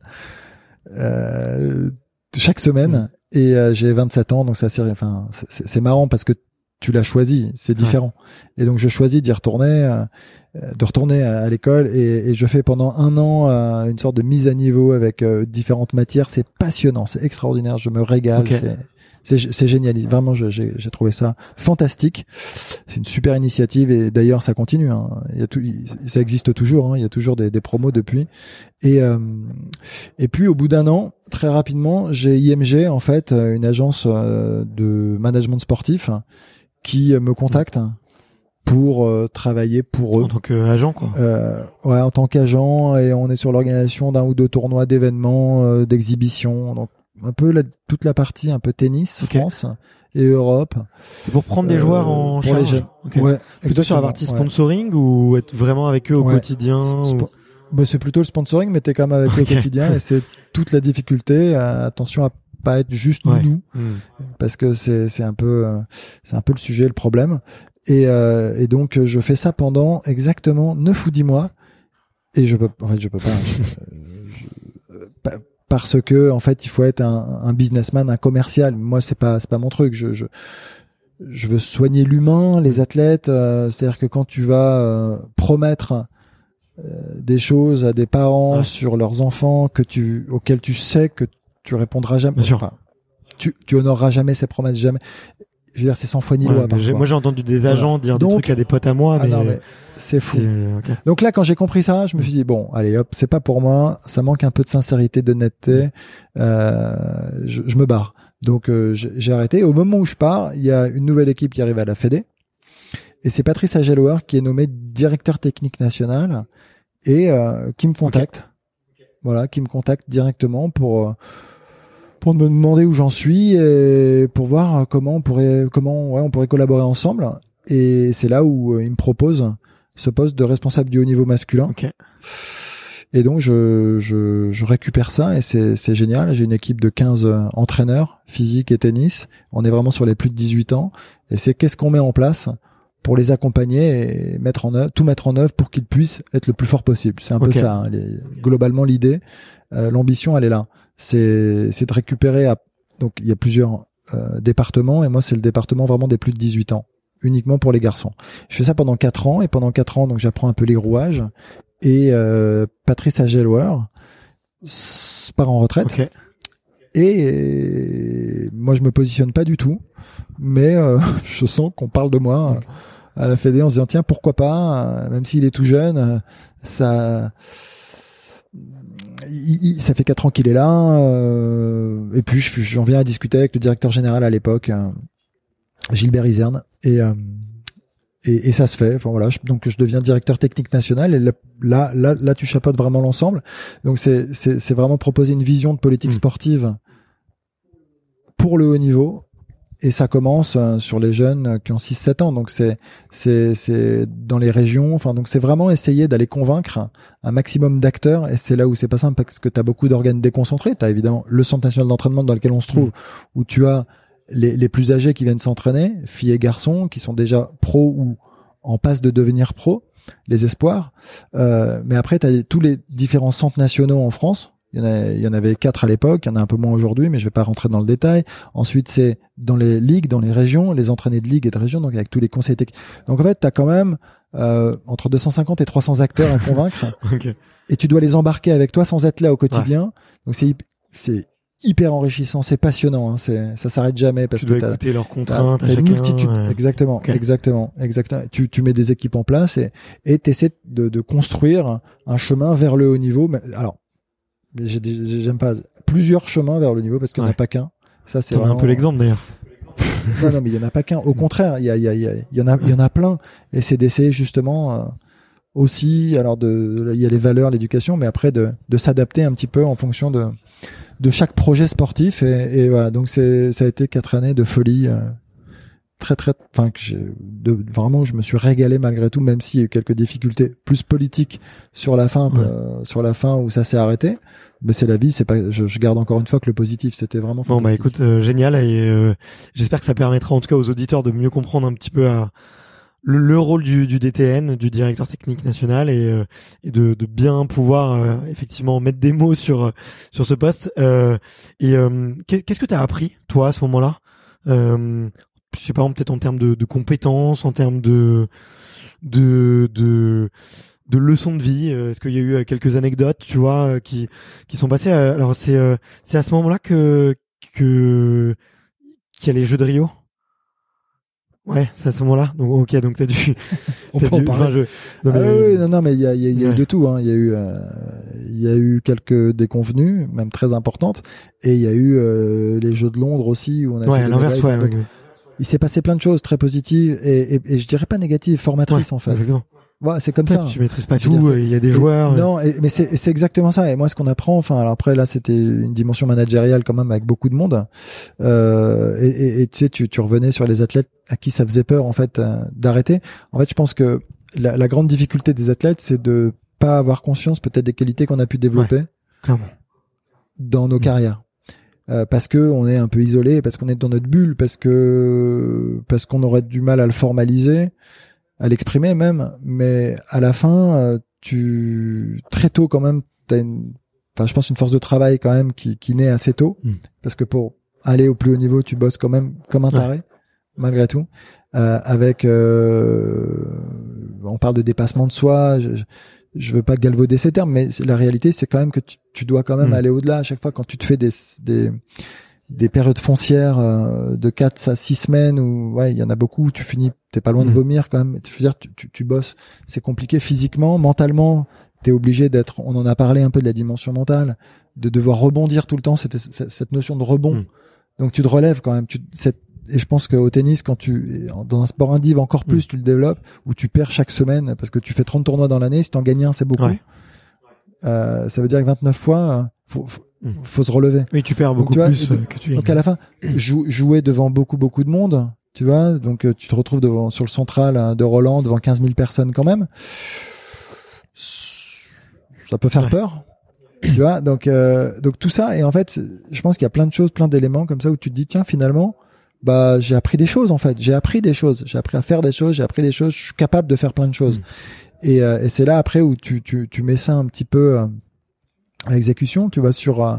chaque semaine. Et j'ai 27 ans, donc ça c'est, enfin, c'est marrant parce que tu l'as choisi, c'est différent. Et donc je choisis d'y retourner, euh, de retourner à, l'école et, je fais pendant un an euh, une sorte de mise à niveau avec euh, différentes matières. C'est passionnant, c'est extraordinaire, je me régale. C'est génial, vraiment j'ai trouvé ça fantastique. C'est une super initiative et d'ailleurs ça continue. Hein. Il y a tout, ça existe toujours. Hein. Il y a toujours des, des promos depuis. Et et puis au bout d'un an, très rapidement, j'ai IMG en fait, une agence de management sportif qui me contacte pour euh, travailler pour eux. En tant qu'agent, quoi. Euh, ouais, en tant qu'agent, et on est sur l'organisation d'un ou deux tournois, d'événements, euh, d'exhibitions. Donc un peu la, toute la partie un peu tennis, France et Europe. C'est pour prendre des joueurs en pour charge. les jeunes. Ok. Ouais, Plutôt sur la partie ouais. sponsoring ou être vraiment avec eux au Ouais. quotidien ou- bah, c'est plutôt le sponsoring, mais t'es quand même avec eux au quotidien et c'est toute la difficulté. euh, attention à pas être juste Ouais. nous, Hmm. parce que c'est c'est un peu euh, c'est un peu le sujet, le problème. Et, euh, et donc euh, je fais ça pendant exactement 9 ou 10 mois et je peux en fait je peux pas, je- je- pa- parce que en fait il faut être un, un businessman, un commercial. Moi c'est pas c'est pas mon truc. Je je je veux soigner l'humain, les athlètes. euh, C'est-à-dire que quand tu vas euh, promettre euh, des choses à des parents Ouais. sur leurs enfants que tu auxquels tu sais que tu répondras jamais. Bien sûr. Enfin, tu, tu honoreras jamais ces promesses, jamais. Je veux dire, c'est sans foi ni loi. moi j'ai entendu des agents dire Donc- des trucs à des potes à moi, Ah mais, non, mais c'est fou. ok. Donc là, quand j'ai compris ça, je me suis dit bon, allez hop, c'est pas pour moi. Ça manque un peu de sincérité, d'honnêteté. Euh, je, je me barre. Donc euh, j'ai j'ai arrêté. Au moment où je pars, il y a une nouvelle équipe qui arrive à la Fédé, et c'est Patrice Agelower qui est nommé directeur technique national et euh, qui me contacte. Voilà, qui me contacte directement pour euh, pour me demander où j'en suis et pour voir comment on pourrait comment ouais, on pourrait collaborer ensemble. Et c'est là où euh, il me propose ce poste de responsable du haut niveau masculin. Ok. Et donc je, je, je récupère ça et c'est c'est génial. J'ai une équipe de 15 entraîneurs physique et tennis. On est vraiment sur les plus de 18 ans. Et c'est qu'est-ce qu'on met en place pour les accompagner et mettre en œuvre, tout mettre en œuvre pour qu'ils puissent être le plus fort possible. C'est un peu ça. hein, les- globalement l'idée, euh, l'ambition, elle est là. C'est c'est de récupérer. À, donc il y a plusieurs euh, départements et moi c'est le département vraiment des plus de 18 ans uniquement pour les garçons. Je fais ça pendant quatre ans et pendant quatre ans donc j'apprends un peu les rouages et euh, Patrice Agelower part en retraite Ok. et moi je me positionne pas du tout mais euh, je sens qu'on parle de moi euh, à la Fédé en se disant tiens pourquoi pas euh, même s'il est tout jeune euh, ça il- il- ça fait quatre ans qu'il est là euh, et puis je- j'en viens à discuter avec le directeur général à l'époque euh, Gilbert Iserne et, euh, et et ça se fait enfin voilà je- donc je deviens directeur technique national et là là là, là, tu chapeautes vraiment l'ensemble donc c'est c'est vraiment proposer une vision de politique Mm. sportive pour le haut niveau et ça commence euh, sur les jeunes qui ont 6 7 ans. Donc c'est c'est c'est dans les régions. Enfin donc c'est vraiment essayer d'aller convaincre un maximum d'acteurs. Et c'est là où c'est pas simple parce que tu as beaucoup d'organes déconcentrés. Tu as évidemment le centre national d'entraînement dans lequel on se trouve où tu as les, les plus âgés qui viennent s'entraîner filles et garçons qui sont déjà pros ou en passe de devenir pros les espoirs. Euh, mais après tu as tous les différents centres nationaux en France il y, en a, il y en avait quatre à l'époque, il y en a un peu moins aujourd'hui, mais je vais pas rentrer dans le détail. Ensuite, c'est dans les ligues, dans les régions, les entraînés de ligue et de région, donc avec tous les conseils techniques. Donc en fait, tu as quand même euh, entre 250 et 300 acteurs à convaincre, Ok. et tu dois les embarquer avec toi sans être là au quotidien. Donc c'est c'est hyper enrichissant, c'est passionnant, hein, c'est ça s'arrête jamais parce Tu que t'as- écouter leurs T'as contraintes t'as une chacun. multitude, ouais. exactement, exactement, exactement. Tu, tu mets des équipes en place et et t'essaies de, de construire un chemin vers le haut niveau. Mais alors, mais j'aime pas plusieurs chemins vers le niveau parce qu'il n'y en a Ouais. pas qu'un. Ça c'est un peu l'exemple d'ailleurs. Non non, mais il y en a pas qu'un. Au contraire, il y il y a il y a il y en a il y en a plein. Et c'est d'essayer justement euh, aussi. Alors de il y a les valeurs, l'éducation, mais après de de s'adapter un petit peu en fonction de de chaque projet sportif et, et voilà donc c'est ça a été quatre années de folie euh, très très enfin que j'ai de vraiment je me suis régalé malgré tout même s'il y a eu quelques difficultés plus politiques sur la fin Ouais. euh, sur la fin où ça s'est arrêté mais c'est la vie c'est pas je, je garde encore une fois que le positif c'était vraiment Bon bah écoute, euh, génial et euh, j'espère que ça permettra en tout cas aux auditeurs de mieux comprendre un petit peu à le, le rôle du, du DTN, du directeur technique national et, euh, et de, de bien pouvoir euh, effectivement mettre des mots sur euh, sur ce poste. Euh, et euh, qu'est- qu'est-ce que tu as appris toi à ce moment-là? Euh, Je sais pas, peut-être en termes de, de compétences, en termes de de de de leçons de vie euh, Est-ce qu'il y a eu euh, quelques anecdotes, tu vois, euh, qui qui sont passées Alors c'est euh, c'est à ce moment-là que que qu'il y a les Jeux de Rio? Ouais, c'est à ce moment-là. Donc ok, donc t'as dû. on peut en dû- parler. enfin, je- non, Ah mais, oui, oui, non, non, mais il y a, y a- il y a eu de tout. Hein. Il y a eu, euh, il y a eu quelques déconvenues, même très importantes, et il y a eu euh, les Jeux de Londres aussi où on a ouais, l'inverse, ouais. médailles. Donc, ouais. Il s'est passé plein de choses très positives et, et, et je dirais pas négatives, formatrices en fait. Exactement. Ouais, c'est comme ça. Tu maîtrises pas tout. Il y a des joueurs. Non, mais c'est exactement ça. Et moi, ce qu'on apprend, enfin, alors après là, c'était une dimension managériale quand même avec beaucoup de monde. Euh, et, et, tu sais, tu, tu revenais sur les athlètes à qui ça faisait peur en fait euh, d'arrêter. En fait, je pense que la, la grande difficulté des athlètes, c'est de pas avoir conscience peut-être des qualités qu'on a pu développer dans nos carrières. Euh, parce que on est un peu isolé, parce qu'on est dans notre bulle, parce que parce qu'on aurait du mal à le formaliser à l'exprimer même, mais à la fin, euh, tu très tôt quand même, t'as une, enfin je pense une force de travail quand même qui, qui naît assez tôt, hmm. parce que pour aller au plus haut niveau, tu bosses quand même comme un taré, malgré tout, euh, avec, euh, on parle de dépassement de soi. Je, je veux pas galvauder ces termes, mais la réalité, c'est quand même que tu, tu dois quand même hmm. aller au-delà à chaque fois quand tu te fais des, des des périodes foncières euh, de 4 à 6 semaines où ouais il y en a beaucoup où tu finis t'es pas loin de mmh. vomir quand même je veux dire tu, tu, tu bosses c'est compliqué physiquement mentalement t'es obligé d'être on en a parlé un peu de la dimension mentale de devoir rebondir tout le temps cette, cette notion de rebond mmh. donc tu te relèves quand même tu cette, et je pense qu'au tennis quand tu dans un sport indiv encore mmh. plus tu le développes où tu perds chaque semaine parce que tu fais 30 tournois dans l'année si t'en gagnes un c'est beaucoup euh, ça veut dire que 29 fois faut, faut Mmh. faut se relever. Oui, tu perds beaucoup plus euh, que tu Donc à la fin, jouer devant beaucoup beaucoup de monde, tu vois, donc euh, tu te retrouves devant sur le central hein, de Roland devant 15 000 personnes quand même. Ça peut faire peur. Tu vois, donc euh, donc tout ça et en fait, je pense qu'il y a plein de choses, plein d'éléments comme ça où tu te dis tiens finalement, bah j'ai appris des choses en fait, j'ai appris des choses, j'ai appris à faire des choses, j'ai appris des choses, je suis capable de faire plein de choses. Mmh. Et, et c'est là après où tu, tu, tu mets ça un petit peu à exécution, tu vas sur euh,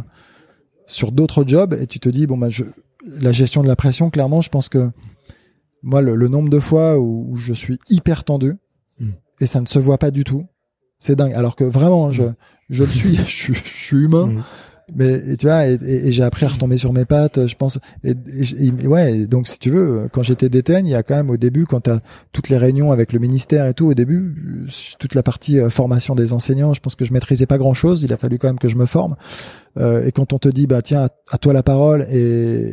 sur d'autres jobs et tu te dis bon bah je la gestion de la pression clairement je pense que moi le, nombre de fois où, je suis hyper tendu hmm. et ça ne se voit pas du tout c'est dingue. Alors que vraiment je je le suis. Je, je suis humain mais tu vois et, et, j'ai appris à retomber sur mes pattes je pense et, et ouais donc si tu veux quand j'étais DTN il y a quand même au début quand t'as toutes les réunions avec le ministère et tout au début toute la partie euh, formation des enseignants je pense que je maîtrisais pas grand chose il a fallu quand même que je me forme. Euh, et quand on te dit bah tiens à, toi la parole et,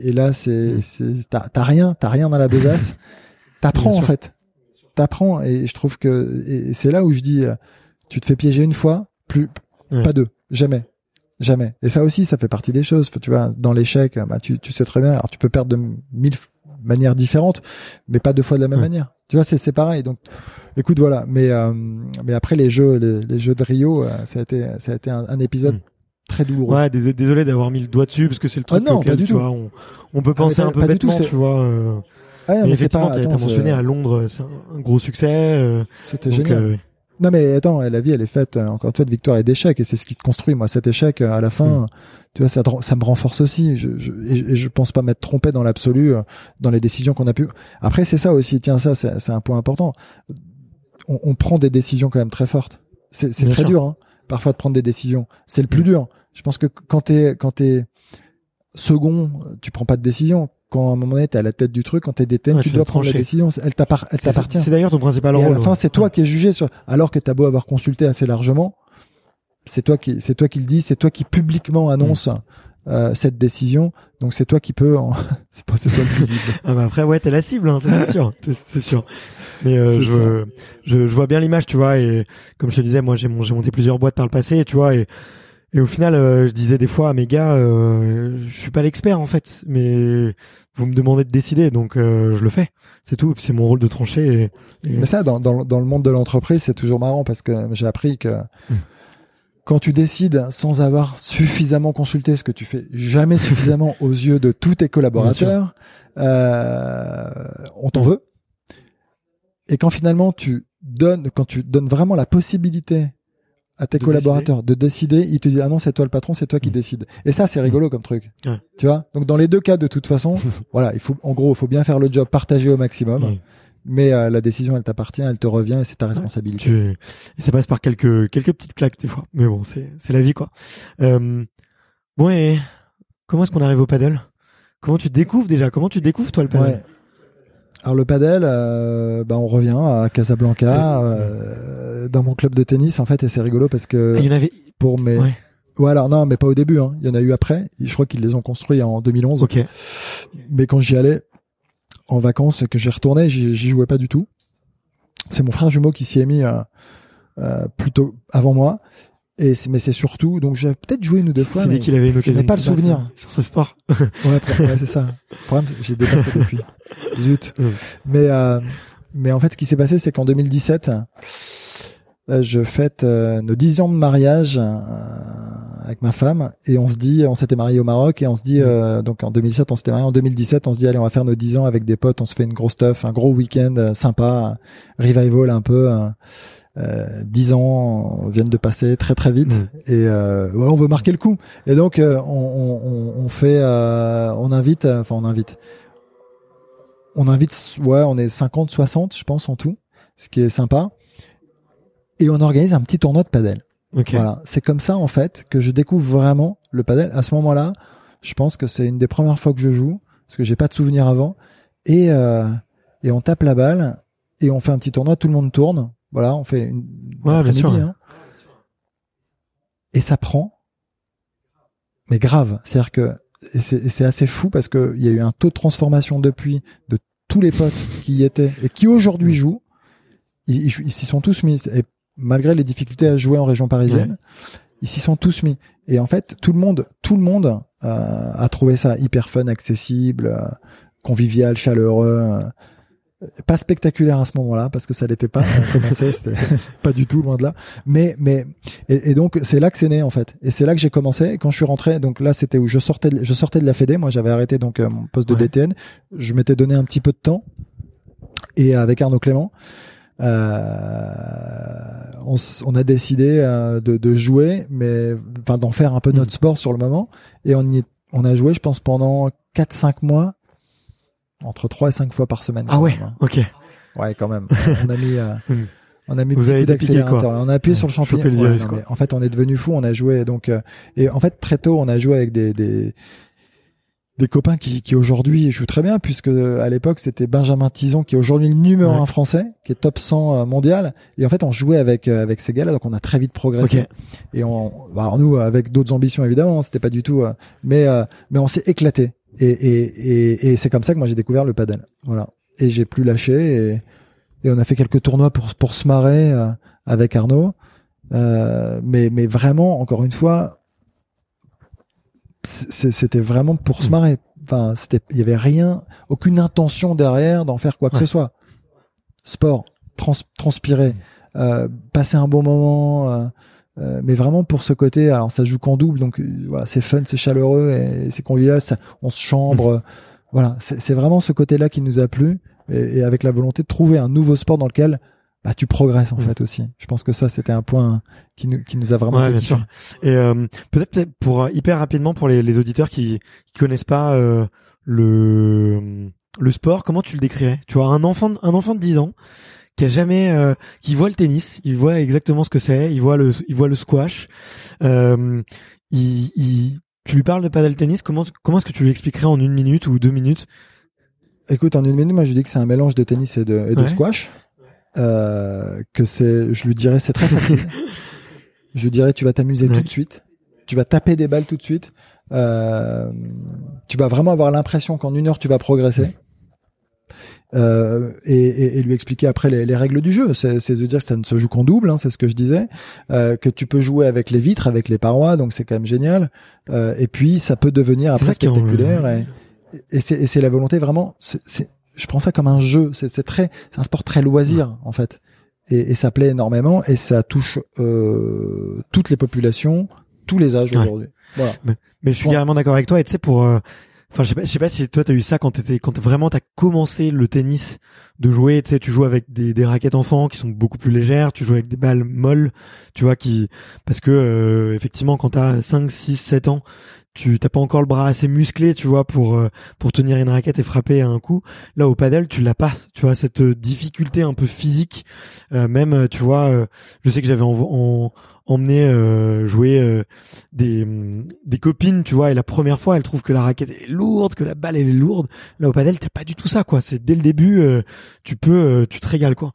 et là c'est c'est t'as rien t'as rien dans la besace t'apprends en fait. T'apprends et je trouve que et c'est là où je dis euh, tu te fais piéger une fois plus pas deux jamais Jamais. Et ça aussi, ça fait partie des choses. Tu vois, dans l'échec, bah, tu, tu sais très bien. Alors, tu peux perdre de mille manières différentes, mais pas deux fois de la même manière. Tu vois, c'est c'est pareil. Donc, écoute, voilà. Mais euh, mais après les jeux, les, jeux de Rio, euh, ça a été ça a été un, épisode. Hmm. Très douloureux. Ouais, désolé d'avoir mis le doigt dessus parce que c'est le truc ah non, pas du tu tout. vois, on, on peut penser un peu bêtement, tu vois. Euh, ah, mais, mais effectivement, t'as mentionné à Londres, c'est un, gros succès. Euh, C'était génial. Non mais attends, la vie elle est faite euh, encore une fois de victoire et d'échecs et c'est ce qui te construit. Moi cet échec euh, à la fin, mm. tu vois, ça, ça me renforce aussi. Je, je, et je pense pas m'être trompé dans l'absolu euh, dans les décisions qu'on a pu. Après c'est ça aussi. Tiens ça c'est un point important. On, on, prend des décisions quand même très fortes. C'est très dur hein, parfois de prendre des décisions. C'est le plus mm. dur. Je pense que quand t'es quand t'es second, tu prends pas de décision quand à un moment donné t'es à la tête du truc, quand t'es détenu, tu dois prendre la décision. Elle t'appartient. C'est d'ailleurs ton principal rôle. Et à la fin, c'est toi qui es jugé sur. Alors que t'as beau avoir consulté assez largement, c'est toi qui, c'est toi qui le dis, c'est toi qui publiquement annonce. Mm. Euh, cette décision. Donc c'est toi qui peux. En... c'est pas c'est toi le fusible. ah bah après ouais t'es la cible, hein, c'est sûr, c'est sûr. Mais euh, je, je, je vois bien l'image, tu vois. Et comme je te disais, moi j'ai j'ai monté plusieurs boîtes par le passé, tu vois. Et et au final, euh, je disais des fois à mes gars, euh, je suis pas l'expert en fait, mais vous me demandez de décider, donc euh, je le fais. C'est tout. C'est mon rôle de trancher. Et, Mais ça, dans, dans, dans le monde de l'entreprise, c'est toujours marrant parce que j'ai appris que hmm. quand tu décides sans avoir suffisamment consulté, ce que tu fais jamais suffisamment aux yeux de tous tes collaborateurs, euh, on t'en veut. Et quand finalement tu donnes, quand tu donnes vraiment la possibilité à tes collaborateurs de décider, ils te disent ah non c'est toi le patron, c'est toi qui mmh. décide. Et ça c'est rigolo comme truc. Tu vois? Donc dans les deux cas de toute façon, voilà, il faut en gros, il faut bien faire le job, partager au maximum. Mmh. Mais euh, la décision, elle t'appartient, elle te revient et c'est ta responsabilité. Et ça passe par quelques quelques petites claques des fois. Mais bon, c'est c'est la vie quoi. Euh... Bon et comment est-ce qu'on arrive au paddle? Comment tu découvres déjà? Comment tu découvres toi le paddle? Alors le padel, euh, bah on revient à Casablanca, euh, dans mon club de tennis en fait, et c'est rigolo parce que ah, il y en avait pour mes. Ouais. alors non, mais pas au début. Hein. Il y en a eu après. Je crois qu'ils les ont construits en 2011. Ok. Mais quand j'y allais, en vacances que j'ai retourné, j'y jouais pas du tout. C'est mon frère jumeau qui s'y est mis euh, plutôt avant moi. Et mais c'est surtout donc j'ai peut-être joué une ou deux fois mais qu'il avait une je n'ai pas le souvenir sur ce sport ouais, ouais c'est ça le problème j'ai dépassé depuis zut mais euh, mais en fait ce qui s'est passé c'est qu'en 2017 euh, je fête euh, nos 10 ans de mariage euh, avec ma femme. Et on se dit on s'était marié au Maroc et on se dit donc en 2007 on s'était marié en 2017 on se dit allez on va faire nos 10 ans avec des potes. On se fait une grosse stuff un gros week-end sympa revival un peu euh, 10 ans viennent de passer très très vite. Mm. et euh, on veut marquer le coup. Et donc euh, on, on, on, fait euh, on invite enfin on invite. On invite ouais on est 50 60 je pense en tout ce qui est sympa et on organise un petit tournoi de padel voilà c'est comme ça en fait que je découvre vraiment le padel à ce moment-là je pense que c'est une des premières fois que je joue parce que j'ai pas de souvenir avant et et on tape la balle et on fait un petit tournoi tout le monde tourne voilà, on fait une ouais, bien sûr, hein. Et ça prend, mais grave. C'est-à-dire que c'est assez fou parce que il y a eu un taux de transformation depuis de tous les potes qui y étaient et qui aujourd'hui jouent. Ils s'y sont tous mis. Et malgré les difficultés à jouer en région parisienne, ils s'y sont tous mis. Et en fait, tout le monde, tout le monde euh, a trouvé ça hyper fun, accessible, euh, convivial, chaleureux. Euh, pas spectaculaire à ce moment-là parce que ça l'était pas. On commençait, c'était pas du tout loin de là. Mais mais et, donc c'est là que c'est né en fait. Et c'est là que j'ai commencé. Et quand je suis rentré, donc là c'était où je sortais de, je sortais de la Fédé. Moi j'avais arrêté donc euh, mon poste de DTN. Je m'étais donné un petit peu de temps et avec Arnaud Clément. Euh, on, on, a décidé euh, de, de, jouer, mais enfin d'en faire un peu notre mm. sport sur le moment. Et on y on a joué, je pense, pendant 4-5 mois entre 3 et 5 fois par semaine. Ah ouais, hein. ok. Ouais, quand même. on a mis, euh, on a mis Vous d'accélérateur. On a appuyé sur le champignon. en fait, on est devenu fou. On a joué donc euh, et en fait très tôt, on a joué avec des des, des copains qui, qui aujourd'hui jouent très bien puisque à l'époque c'était Benjamin Tison qui est aujourd'hui le numéro un français qui est top 100 euh, mondial et en fait on jouait avec euh, avec ces gars-là donc on a très vite progressé et on bah, alors nous avec d'autres ambitions évidemment hein, c'était pas du tout mais mais on s'est éclaté et, et, et, et c'est comme ça que moi j'ai découvert le padel. Voilà. Et j'ai plus lâché et, et on a fait quelques tournois pour pour se marrer euh, avec Arnaud. Euh, mais mais vraiment encore une fois, c'était vraiment pour se hmm. marrer. Enfin, c'était il y avait rien, aucune intention derrière d'en faire quoi que ce soit. Sport, trans, transpirer, euh, passer un bon moment. Euh, euh, mais vraiment pour ce côté, alors ça joue qu'en double, donc euh, voilà, c'est fun, c'est chaleureux et c'est convivial, ça, on se chambre, mmh. voilà, c'est vraiment ce côté-là qui nous a plu et, et, avec la volonté de trouver un nouveau sport dans lequel bah tu progresses en fait aussi. Je pense que ça c'était un point qui nous qui nous a vraiment ouais, bien sûr. Et euh, peut-être pour hyper rapidement pour les, les auditeurs qui qui connaissent pas le le sport, comment tu le décrirais? Tu vois un enfant un enfant de 10 ans qui a jamais, euh, qui voit le tennis, il voit exactement ce que c'est, il voit le, il voit le squash. Euh, il, il, tu lui parles de paddle tennis, comment, comment est-ce que tu lui expliquerais en une minute ou deux minutes? Écoute, en une minute, moi je lui dis que c'est un mélange de tennis et de, et de squash. Euh, que c'est, je lui dirais c'est très facile. je lui dirais tu vas t'amuser tout de suite, tu vas taper des balles tout de suite. Euh, tu vas vraiment avoir l'impression qu'en une heure tu vas progresser euh, et, et, lui expliquer après les, les règles du jeu. C'est de dire que ça ne se joue qu'en double, hein, c'est ce que je disais, euh, que tu peux jouer avec les vitres, avec les parois, donc c'est quand même génial. Euh, et puis ça peut devenir après spectaculaire. Et, et c'est la volonté vraiment. c'est je prends ça comme un jeu. C'est très, c'est un sport très loisir en fait. Et, et, ça plaît énormément et ça touche euh, toutes les populations, tous les âges aujourd'hui. Voilà. Mais, mais, je suis carrément d'accord avec toi. Et tu sais pour euh, Enfin, je sais pas, je sais pas si toi t'as eu ça quand t'étais, quand vraiment t'as commencé le tennis de jouer. Tu sais, tu joues avec des, des raquettes enfants qui sont beaucoup plus légères. Tu joues avec des balles molles, tu vois, qui parce que euh, effectivement, quand t'as 5, 6, 7 ans, tu t'as pas encore le bras assez musclé, tu vois, pour euh, pour tenir une raquette et frapper à un coup. Là, au padel, tu l'as pas, tu vois, cette difficulté un peu physique. Euh, même, tu vois, je sais que j'avais en, en emmener euh, jouer euh, des des copines, tu vois, et la première fois, elle trouve que la raquette est lourde, que la balle elle est lourde. Là au padel, t'as pas du tout ça, quoi. C'est dès le début, euh, tu peux, tu te régales, quoi.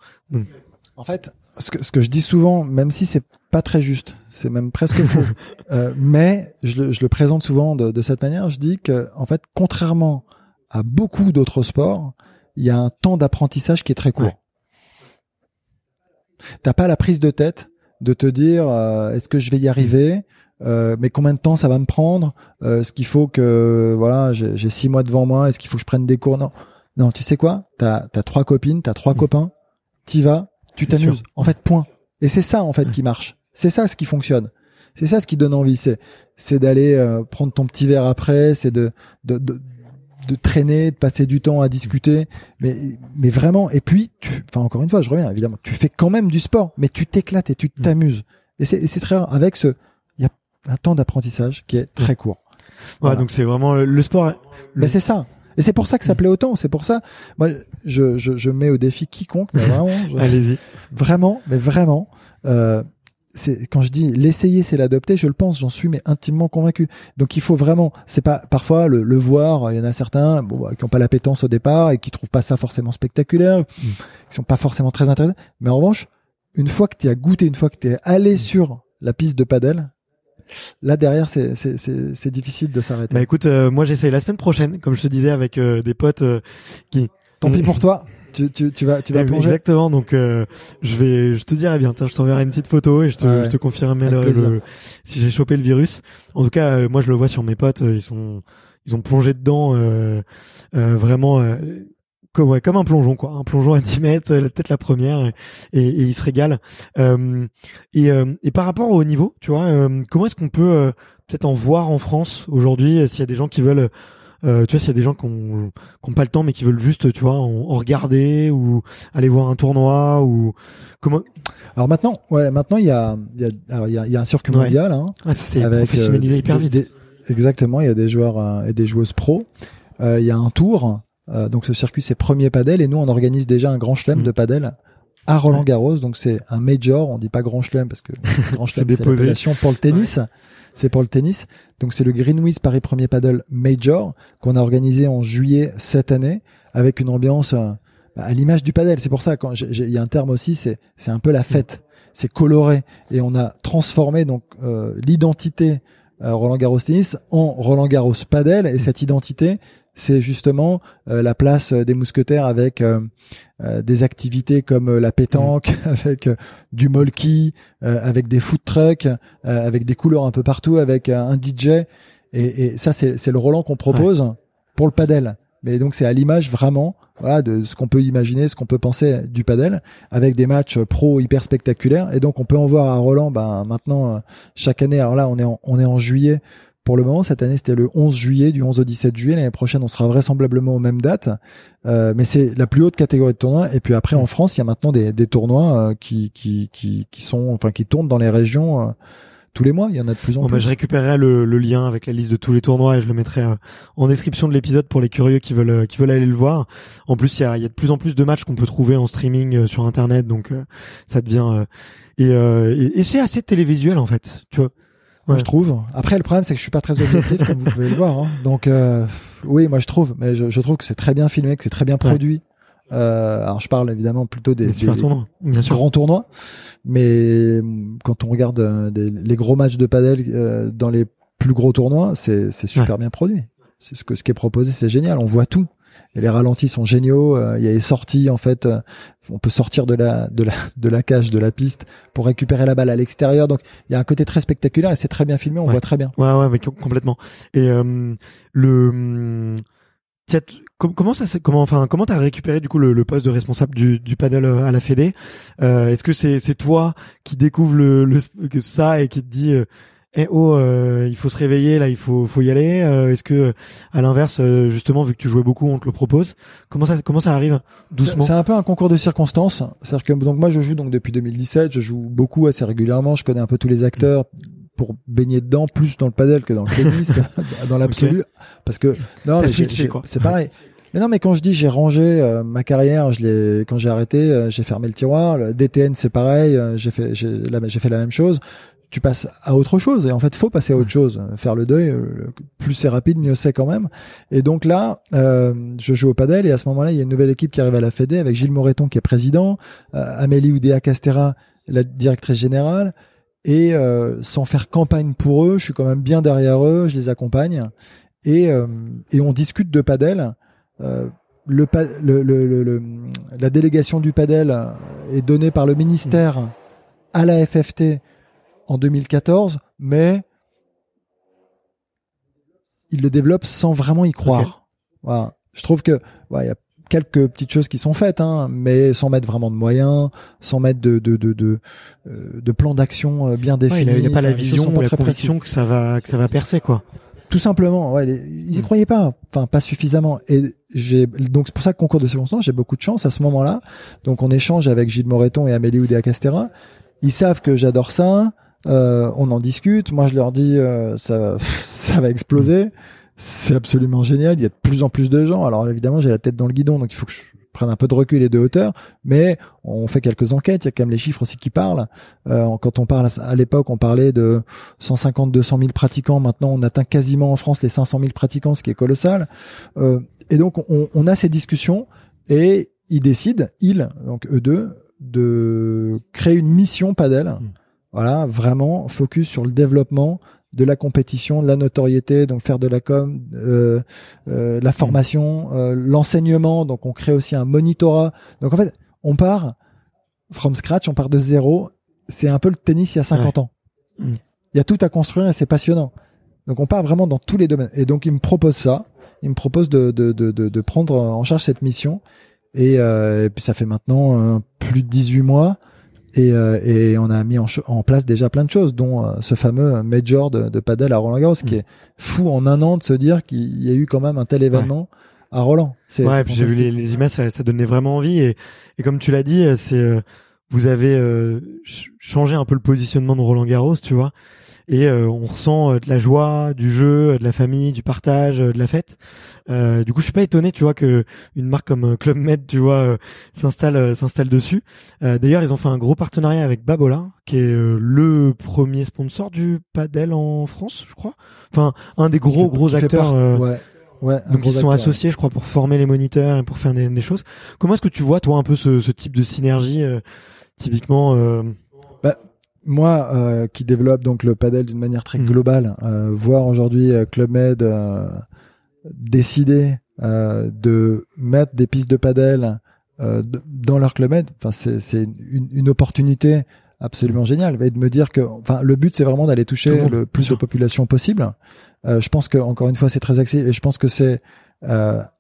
En fait, ce que ce que je dis souvent, même si c'est pas très juste, c'est même presque faux, mais je le, je le présente souvent de, de cette manière. Je dis que en fait, contrairement à beaucoup d'autres sports, il y a un temps d'apprentissage qui est très court. T'as pas la prise de tête de te dire euh, est-ce que je vais y arriver euh, mais combien de temps ça va me prendre euh, Est-ce qu'il faut que voilà j'ai six mois devant moi Est-ce qu'il faut que je prenne des cours? Non, non. Tu sais quoi? T'as as trois copines, t'as trois mmh. copains. T'y vas, tu t'amuses. En fait, point. Et c'est ça en fait qui marche. C'est ça ce qui fonctionne. C'est ça ce qui donne envie. C'est c'est d'aller euh, prendre ton petit verre après. C'est de, de, de de traîner, de passer du temps à discuter, mais mais vraiment. Et puis, tu, enfin encore une fois, je reviens évidemment. Tu fais quand même du sport, mais tu t'éclates et tu mmh. t'amuses. Et c'est c'est très rare. Avec ce, il y a un temps d'apprentissage qui est très court. Ouais, donc c'est vraiment le sport. Mais c'est ça. Et c'est pour ça que ça plaît autant. C'est pour ça. Moi, je, je, je mets au défi quiconque. Mais vraiment. Allez-y. Vraiment, mais vraiment. Euh, c'est quand je dis l'essayer, c'est l'adopter. Je le pense, j'en suis mais intimement convaincu. Donc il faut vraiment. C'est pas parfois le, le voir. Il y en a certains bon, bah, qui ont pas l'appétence au départ et qui trouvent pas ça forcément spectaculaire, mm. qui sont pas forcément très intéressés. Mais en revanche, une fois que tu as goûté, une fois que tu es allé mm. sur la piste de padel, là derrière c'est difficile de s'arrêter. Bah écoute, euh, moi j'essaye la semaine prochaine, comme je te disais avec euh, des potes euh, qui. Tant pis pour toi. Tu, tu, tu vas tu vas plonger. Exactement. Donc je vais je te dirai bien. je t'enverrai une petite photo et je te je te confirmerai le, si j'ai chopé le virus. En tout cas, moi je le vois sur mes potes. Ils sont ils ont plongé dedans vraiment comme, ouais, comme un plongeon, quoi, un plongeon à 10 mètres, peut-être la première, et, et, il se régale. Euh, et, euh, et, par rapport au niveau, tu vois, euh, comment est-ce qu'on peut euh, peut-être en voir en France aujourd'hui, s'il y a des gens qui veulent, tu vois, s'il y a des gens qui ont, pas le temps mais qui veulent juste, tu vois, en, regarder ou aller voir un tournoi ou comment Alors maintenant, ouais, maintenant il y a, il y a, alors il y a, il y a un circuit mondial, hein, ah, ça c'est professionnalisé hyper vite. exactement, il y a des joueurs et des joueuses pro. il y a un tour euh, donc ce circuit c'est premier padel et nous on organise déjà un grand chelem de mm. padel à Roland Garros. Donc c'est un major, on dit pas grand chelem parce que grand chelem c'est l'appellation pour le tennis. C'est pour le tennis. Donc c'est le Greenwich Paris Premier Padel Major qu'on a organisé en juillet cette année avec une ambiance euh, à l'image du padel. C'est pour ça quand il y a un terme aussi, c'est c'est un peu la fête. C'est coloré et on a transformé donc euh, l'identité Roland Garros tennis en Roland Garros padel et cette identité c'est justement euh, la place des mousquetaires avec euh, euh, des activités comme la pétanque, mmh. avec du molki, avec des food trucks, avec des couleurs un peu partout, avec un DJ. Et, et ça, c'est le Roland qu'on propose pour le padel. Mais donc c'est à l'image vraiment voilà, de ce qu'on peut imaginer, ce qu'on peut penser du padel, avec des matchs pro hyper spectaculaires. Et donc on peut en voir à Roland ben, maintenant chaque année. Alors là on est on est en juillet pour le moment, cette année, c'était le 11 juillet, du 11 au 17 juillet. L'année prochaine, on sera vraisemblablement aux mêmes dates. Euh, mais c'est la plus haute catégorie de tournois. Et puis après, en France, il y a maintenant des, des tournois euh, qui, qui, qui, qui, sont, enfin, qui tournent dans les régions. Euh, tous les mois, il y en a de plus en bon, plus. Bah, je récupérerai le, le, lien avec la liste de tous les tournois et je le mettrai euh, en description de l'épisode pour les curieux qui veulent qui veulent aller le voir. En plus, il y a, y a de plus en plus de matchs qu'on peut trouver en streaming sur internet, donc ça devient et, et, et c'est assez télévisuel en fait, tu vois. Moi, je trouve. Après, le problème, c'est que je suis pas très objectif, comme vous pouvez le voir. Hein. Donc, euh, oui, moi, je trouve. Mais je, je trouve que c'est très bien filmé, que c'est très bien produit. Euh, alors, je parle évidemment plutôt des, des, tournois, bien sûr. grands tournois. Mais quand on regarde euh, des, les gros matchs de padel euh, dans les plus gros tournois, c'est super bien produit. C'est ce que ce qui est proposé, c'est génial. On voit tout et les ralentis sont géniaux. Euh, il y a les sorties en fait, euh, on peut sortir de la de la de la cage de la piste pour récupérer la balle à l'extérieur. Donc il y a un côté très spectaculaire et c'est très bien filmé, on voit très bien. Ouais ouais, mais complètement. Et euh, le comment ça comment enfin comment t'as récupéré du coup le, poste de responsable du, du panel à la Fédé? Est-ce que c'est c'est toi qui découvre le, le ça et qui te dit eh oh, euh, il faut se réveiller là, il faut faut y aller. Euh, est-ce que à l'inverse, euh, justement, vu que tu jouais beaucoup, on te le propose? Comment ça comment ça arrive doucement? C'est un peu un concours de circonstances. C'est-à-dire que donc moi je joue donc depuis 2017, je joue beaucoup assez régulièrement, je connais un peu tous les acteurs pour baigner dedans, plus dans le padel que dans le tennis, dans l'absolu, parce que non, c'est pareil. Mais non, mais quand je dis j'ai rangé ma carrière, je l'ai quand j'ai arrêté, j'ai fermé le tiroir. Le DTN c'est pareil, j'ai fait j'ai fait la même chose tu passes à autre chose. Et en fait, faut passer à autre chose. Faire le deuil, euh, plus c'est rapide, mieux c'est quand même. Et donc là, euh, je joue au padel et à ce moment-là, il y a une nouvelle équipe qui arrive à la Fédé avec Gilles Moreton qui est président, euh, Amélie Oudéa Castera, la directrice générale. Et sans faire campagne pour eux, je suis quand même bien derrière eux, je les accompagne. Et, et on discute de padel le, le, le, le, la délégation du padel est donnée par le ministère à la FFT en 2014, mais il le développe sans vraiment y croire. Voilà. Je trouve que il y a quelques petites choses qui sont faites, hein, mais sans mettre vraiment de moyens, sans mettre de de de de, euh, de plan d'action euh, bien défini. il n'y a, pas la vision ou la conviction que ça va que ça va percer quoi. Tout simplement, ouais, ils y mm. croyaient pas, enfin pas suffisamment. Et j'ai donc c'est pour ça que concours de circonstances, j'ai beaucoup de chance à ce moment-là. Donc on échange avec Gilles Moreton et Amélie Oudéa Castera. Ils savent que j'adore ça. Euh, on en discute. Moi, je leur dis euh, ça, va exploser. C'est absolument génial. Il y a de plus en plus de gens. Alors évidemment, j'ai la tête dans le guidon, donc il faut que je prenne un peu de recul et de hauteur. Mais on fait quelques enquêtes. Il y a quand même les chiffres aussi qui parlent. Euh, quand on parle à l'époque, on parlait de 150, 200 000 pratiquants. Maintenant, on atteint quasiment en France les 500 000 pratiquants, ce qui est colossal. Euh, et donc, on, on, a ces discussions et ils décident, ils, donc eux deux, de créer une mission Padel. Mmh. Voilà, vraiment focus sur le développement de la compétition, de la notoriété, donc faire de la com, euh, euh, la formation, euh, l'enseignement. Donc on crée aussi un monitorat. Donc en fait, on part from scratch, on part de zéro. C'est un peu le tennis il y a 50 ans. Mm. Il y a tout à construire et c'est passionnant. Donc on part vraiment dans tous les domaines. Et donc il me propose ça. Il me propose de, de, de, de, prendre en charge cette mission. Et, et puis ça fait maintenant plus de 18 mois. Et, euh, et, on a mis en, en, place déjà plein de choses, dont euh, ce fameux major de, de padel à Roland Garros, qui mm. est fou en un an de se dire qu'il y a eu quand même un tel événement à Roland. Ouais, j'ai vu les, les images, ça, ça, donnait vraiment envie. Et, et comme tu l'as dit, euh, c'est vous avez changé un peu le positionnement de Roland Garros, tu vois et euh, on ressent euh, de la joie, du jeu, euh, de la famille, du partage, de la fête. du coup, je suis pas étonné, tu vois, que une marque comme Club Med, tu vois, s'installe s'installe dessus. D'ailleurs, ils ont fait un gros partenariat avec Babola, qui est le premier sponsor du padel en France, je crois. Enfin, un des gros gros acteurs. ouais. Ouais, donc ils sont associés, je crois, pour former les moniteurs et pour faire des, choses. Comment est-ce que tu vois, toi, un peu ce, ce type de synergie, typiquement bah, moi euh, qui développe donc le padel d'une manière très mm. globale, euh, voir aujourd'hui euh, Club Med décider de mettre des pistes de padel dans leur Club Med, enfin c'est une, une, opportunité absolument géniale et de me dire que enfin le but c'est vraiment d'aller toucher le, plus de population possible. je pense que encore une fois c'est très axé et je pense que c'est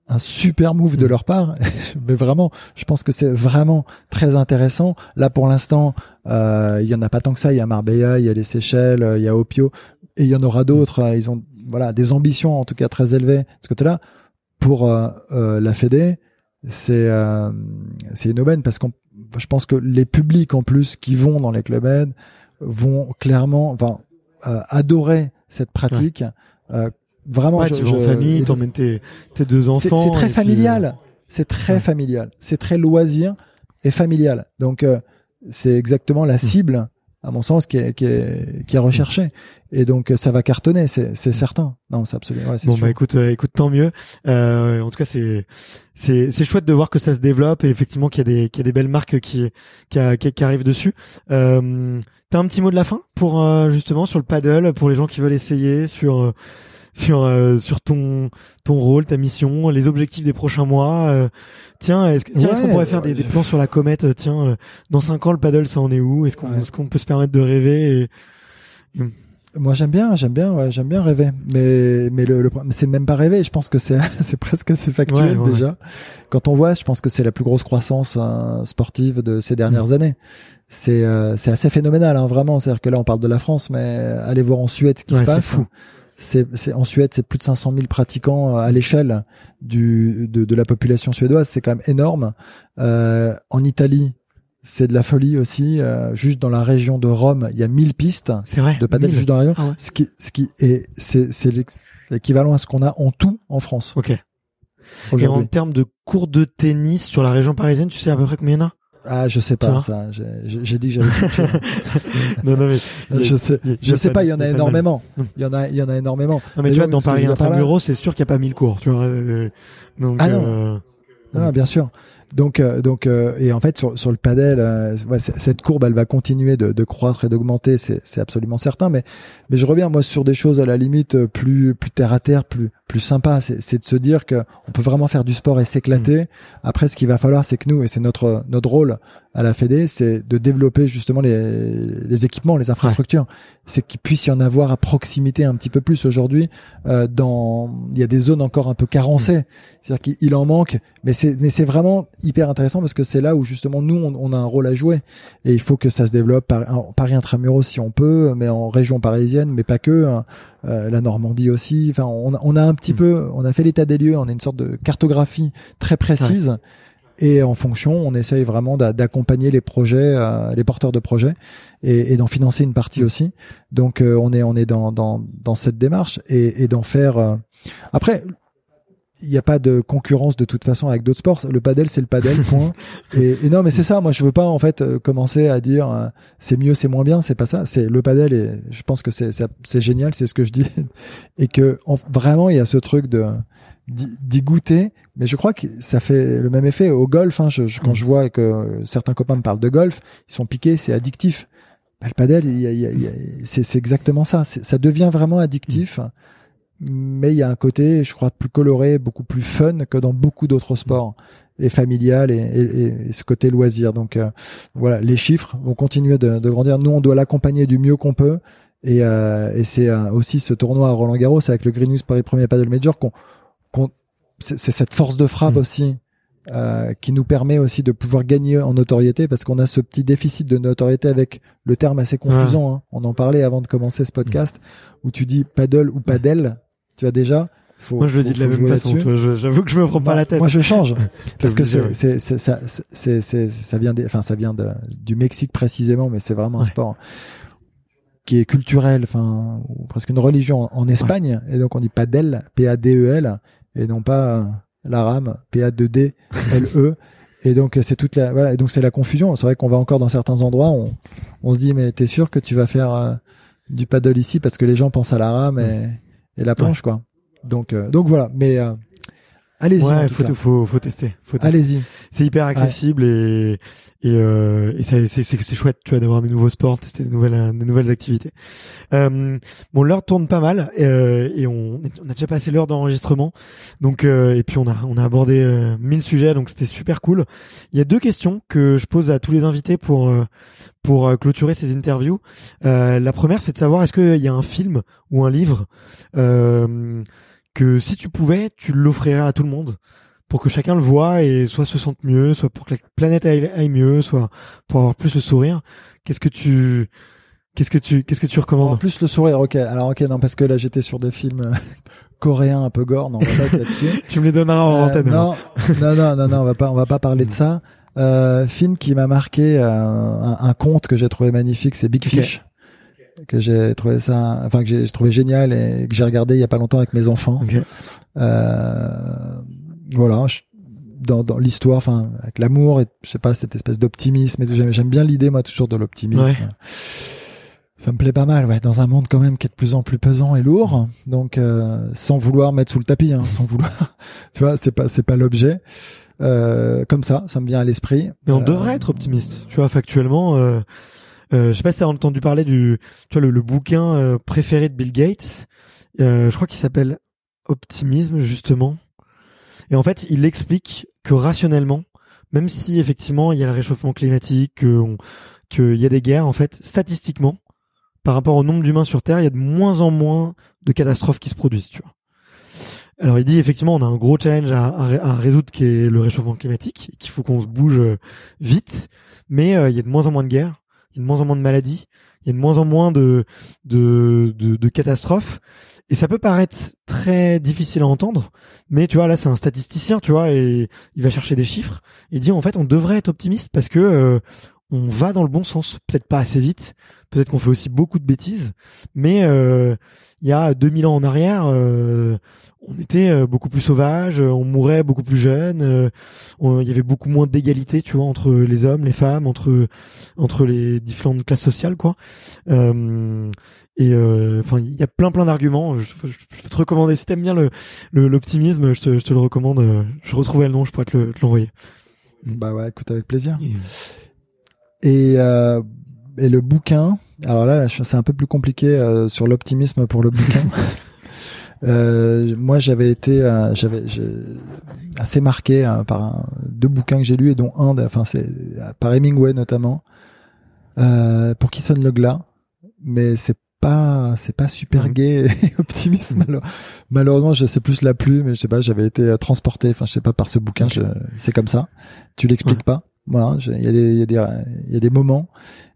un super move de mm. leur part. Mais vraiment, je pense que c'est vraiment très intéressant. Là, pour l'instant, euh, il y en a pas tant que ça. Il y a Marbella, il y a les Seychelles, euh, il y a Opio, et il y en aura d'autres. Euh, ils ont voilà des ambitions en tout cas très élevées de ce côté-là. Pour euh, la Fédé, c'est c'est une aubaine parce qu'on je pense que les publics en plus qui vont dans les clubs aide vont clairement enfin adorer cette pratique vraiment ouais, je, tu vas en famille t'emmènes tes, tes deux enfants c'est très familial. c'est très familial. C'est très loisir et familial. Donc euh, c'est exactement la hmm. cible à mon sens qui est qui est qui est recherchée. Et donc ça va cartonner c'est c'est hmm. certain. Non c'est absolument ouais, bon sûr. bah écoute euh, écoute tant mieux. Euh, en tout cas c'est c'est c'est chouette de voir que ça se développe et effectivement qu'il y a des qu'il y a des belles marques qui qui, qui, qui arrivent dessus. Euh, t'as un petit mot de la fin pour euh, justement sur le paddle pour les gens qui veulent essayer sur sur euh, sur ton ton rôle, ta mission, les objectifs des prochains mois. Euh, tiens, est-ce tiens, est-ce qu'on pourrait faire des, des, plans sur la comète euh, Tiens, dans cinq ans, le paddle, ça en est où? Est-ce qu'on est-ce qu'on peut se permettre de rêver et... Moi j'aime bien, j'aime bien, ouais, j'aime bien rêver, mais mais le, le c'est même pas rêver. Je pense que c'est c'est presque assez factuel déjà. Quand on voit, je pense que c'est la plus grosse croissance sportive de ces dernières mm. années. C'est c'est assez phénoménal, hein, vraiment. C'est-à-dire que là on parle de la France, mais allez voir en Suède ce qui se passe. Fou c'est en Suède, c'est plus de 500 000 pratiquants euh, à l'échelle du de, de, la population suédoise. C'est quand même énorme. Euh, en Italie, c'est de la folie aussi. Euh, juste dans la région de Rome, il y a 1000 pistes vrai, de padel juste dans la région. Ah ce qui, ce qui est, c'est, c'est l'équivalent à ce qu'on a en tout en France. Ok. Et en termes de cours de tennis sur la région parisienne, tu sais à peu près combien il y en a? Ah, je sais pas ça. J'ai dit que j'avais. non, non, mais je sais, je sais pas. Il y en a énormément. Il y en a, il y en a énormément. Non, mais, tu vois, dans Paris Intramuros, c'est sûr qu'il n'y a pas mille cours. Tu vois. Euh, donc, ah non. Euh... Ah, bien sûr. Donc, euh, donc, euh, et en fait, sur, sur le padel, euh, ouais, cette courbe, elle va continuer de, de croître et d'augmenter, c'est, c'est absolument certain. Mais, mais je reviens moi sur des choses à la limite plus, plus terre à terre, plus, plus sympa. C'est, c'est de se dire que on peut vraiment faire du sport et s'éclater. Mmh. Après, ce qu'il va falloir, c'est que nous, et c'est notre notre rôle à la Fédé, c'est de développer justement les, les équipements, les infrastructures. C'est qu'il puisse y en avoir à proximité un petit peu plus aujourd'hui. Euh, dans, il y a des zones encore un peu carencées. Mmh. C'est-à-dire qu'il en manque, mais c'est mais c'est vraiment hyper intéressant parce que c'est là où justement nous on, on, a un rôle à jouer et il faut que ça se développe par Paris intramuros si on peut, mais en région parisienne, mais pas que. Hein. Euh, la Normandie aussi. Enfin, on, on a un petit mmh. peu, on a fait l'état des lieux, on a une sorte de cartographie très précise. Et en fonction, on essaye vraiment d'accompagner les projets, euh, les porteurs de projets, et, et d'en financer une partie aussi. Donc, euh, on est on est dans dans, dans cette démarche et, et d'en faire. Euh, après, il n'y a pas de concurrence de toute façon avec d'autres sports. Le padel, c'est le padel, point. Et, et, non, mais c'est ça. Moi, je veux pas en fait commencer à dire c'est mieux, c'est moins bien. C'est pas ça. C'est le padel et je pense que c'est c'est génial. C'est ce que je dis et que vraiment il y a ce truc de d'y goûter, mais je crois que ça fait le même effet au golf. Hein, je, quand mm. je vois que certains copains me parlent de golf, ils sont piqués, c'est addictif. Bah, le padel, c'est exactement ça. Ça devient vraiment addictif, mm. mais il y a un côté, je crois, plus coloré, beaucoup plus fun que dans beaucoup d'autres sports et familial et, et, et, ce côté loisir. Donc euh, voilà, les chiffres vont continuer de, de grandir. Nous, on doit l'accompagner du mieux qu'on peut. Et, euh, et c'est euh, aussi ce tournoi à Roland Garros avec le Green Paris Premier Paddle Major qu'on c'est cette force de frappe mm. aussi euh, qui nous permet aussi de pouvoir gagner en notoriété parce qu'on a ce petit déficit de notoriété avec le terme assez confusant. Hein. On en parlait avant de commencer ce podcast où tu dis paddle ou paddle, tu as déjà. Faut, moi je le dis de la même façon. J'avoue que je me prends pas la tête. Moi je change parce que c'est ça vient des, enfin ça vient de, du Mexique précisément, mais c'est vraiment un sport qui est culturel, enfin presque une religion en Espagne et donc on dit padel, P A D E L et non pas euh, la RAM PA2D LE. Et donc c'est toute la voilà et donc c'est la confusion. C'est vrai qu'on va encore dans certains endroits, on, on se dit mais t'es sûr que tu vas faire euh, du paddle ici parce que les gens pensent à la rame et, et la planche quoi. Donc euh, donc voilà. Mais Allez-y. Ouais, faut, faut, faut, tester. Faut tester. Allez-y. C'est hyper accessible et et, euh, et c'est c'est chouette, tu vois, d'avoir des nouveaux sports, tester de nouvelles de nouvelles activités. Euh, bon, l'heure tourne pas mal euh, et on, on a déjà passé l'heure d'enregistrement. Donc euh, et puis on a on a abordé euh, mille sujets, donc c'était super cool. Il y a deux questions que je pose à tous les invités pour euh, pour clôturer ces interviews. la première, c'est de savoir est-ce qu'il y a un film ou un livre que si tu pouvais, tu l'offrirais à tout le monde pour que chacun le voit et soit se sente mieux, soit pour que la planète aille, mieux, soit pour avoir plus le sourire. Qu'est-ce que tu Qu'est-ce que tu qu'est-ce que tu recommandes En plus le sourire, ok. Alors ok, non parce que là j'étais sur des films euh, coréens un peu gore, non, on va pas là-dessus. tu me les donneras en euh, antenne. Non, non, non, non, non, on va pas, on va pas parler de ça. Euh, film qui m'a marqué, euh, un, un, conte que j'ai trouvé magnifique, c'est Big Fish que j'ai trouvé ça, enfin que j'ai trouvé génial et que j'ai regardé il y a pas longtemps avec mes enfants. Euh, voilà, dans, dans l'histoire, enfin avec l'amour et je sais pas cette espèce d'optimisme. J'aime bien l'idée moi toujours de l'optimisme. Ça me plaît pas mal, ouais, dans un monde quand même qui est de plus en plus pesant et lourd. Donc, euh, sans vouloir mettre sous le tapis, hein, sans vouloir, tu vois, c'est pas, c'est pas l'objet. Euh, comme ça, ça me vient à l'esprit. Mais on devrait être optimiste, tu vois, factuellement. Euh, euh, je sais pas si t'as entendu parler du, tu vois, le, bouquin euh, préféré de Bill Gates. Euh, je crois qu'il s'appelle Optimisme justement. Et en fait, il explique que rationnellement, même si effectivement il y a le réchauffement climatique, qu'il y a des guerres, en fait, statistiquement, par rapport au nombre d'humains sur Terre, il y a de moins en moins de catastrophes qui se produisent. Tu vois. Alors il dit effectivement on a un gros challenge à, à, résoudre qui est le réchauffement climatique, qu'il faut qu'on se bouge vite, mais il y a de moins en moins de guerres, il y a de moins en moins de maladies, il y a de moins en moins de, de, catastrophes. Et ça peut paraître très difficile à entendre, mais tu vois, là, c'est un statisticien, tu vois, et il va chercher des chiffres et dit, en fait, on devrait être optimiste parce que euh, on va dans le bon sens. Peut-être pas assez vite, peut-être qu'on fait aussi beaucoup de bêtises, mais euh, il y a 2000 ans en arrière, euh, on était euh, beaucoup plus sauvage, on mourait beaucoup plus jeune, il y avait beaucoup moins d'égalité, tu vois, entre les hommes, les femmes, entre entre les différentes classes sociales, quoi. et enfin, il y a plein plein d'arguments. Je, peux te recommander si t'aimes bien le l'optimisme, je, te, je te le recommande. je retrouvais le nom, je pourrais te l'envoyer. Bah ouais, écoute, avec plaisir. Et, euh, et le bouquin, alors là, c'est un peu plus compliqué euh, sur l'optimisme pour le bouquin. Euh, moi, j'avais été, euh, j'avais assez marqué euh, par un, deux bouquins que j'ai lus et dont un, enfin c'est par Hemingway notamment, pour qui sonne le glas, mais c'est pas c'est pas super gay et optimiste malheureusement je sais plus la pluie mais je sais pas j'avais été transporté. Enfin je sais pas par ce bouquin c'est comme ça. Tu l'expliques pas? Voilà, il y a des il y a des il y a des moments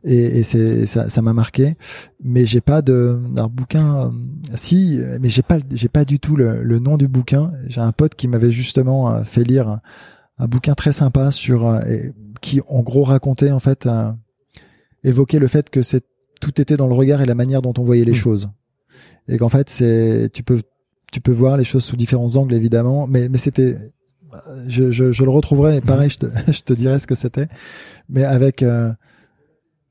et, et c'est ça ça m'a marqué, mais j'ai pas de un bouquin. Euh, si, mais j'ai pas j'ai pas du tout le, le nom du bouquin. J'ai un pote qui m'avait justement euh, fait lire un, bouquin très sympa sur euh, et, qui en gros racontait en fait évoquait le fait que c'est tout était dans le regard et la manière dont on voyait les mmh. choses et qu'en fait c'est tu peux tu peux voir les choses sous différents angles évidemment, mais mais c'était je, je, je, le retrouverai et pareil, je te, je te dirai ce que c'était, mais avec euh,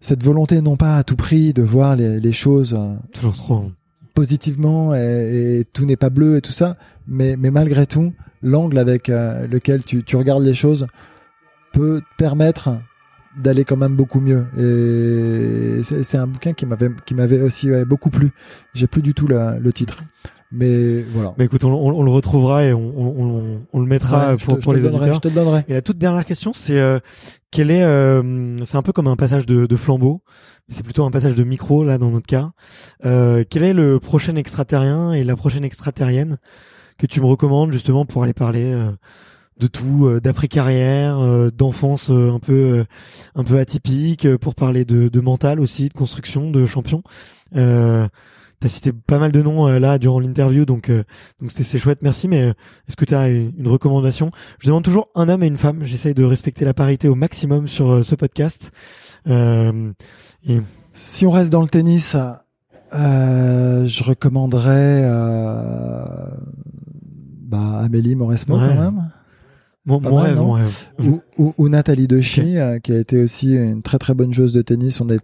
cette volonté non pas à tout prix de voir les, les choses euh, toujours trop positivement et, et tout n'est pas bleu et tout ça, mais, mais malgré tout, l'angle avec euh, lequel tu, tu regardes les choses peut te permettre d'aller quand même beaucoup mieux. Et c'est un bouquin qui m'avait qui m'avait aussi beaucoup plu. J'ai plus du tout le titre mais voilà. Mais écoute, on, on, le retrouvera et on, on, on le mettra pour, pour les auditeurs. Je te le donnerai. Et la toute dernière question, c'est euh, quel est, euh, c'est un peu comme un passage de, de flambeau, c'est plutôt un passage de micro là dans notre cas. Euh, quel est le prochain extraterrien et la prochaine extraterrienne que tu me recommandes justement pour aller parler euh, de tout, euh, d'après carrière, d'enfance un peu un peu atypique, pour parler de, de mental aussi, de construction, de champion. Euh, T'as cité pas mal de noms euh, là durant l'interview, donc euh, donc c'était c'est chouette, merci. Mais euh, est-ce que tu as une, recommandation? Je demande toujours un homme et une femme. J'essaye de respecter la parité au maximum sur ce podcast. et... Si on reste dans le tennis, je recommanderais bah, Amélie Mauresmo quand même. Mon, mon, rêve, mon rêve. Ou, ou, ou Nathalie Dechy, qui a été aussi une très très bonne joueuse de tennis. On est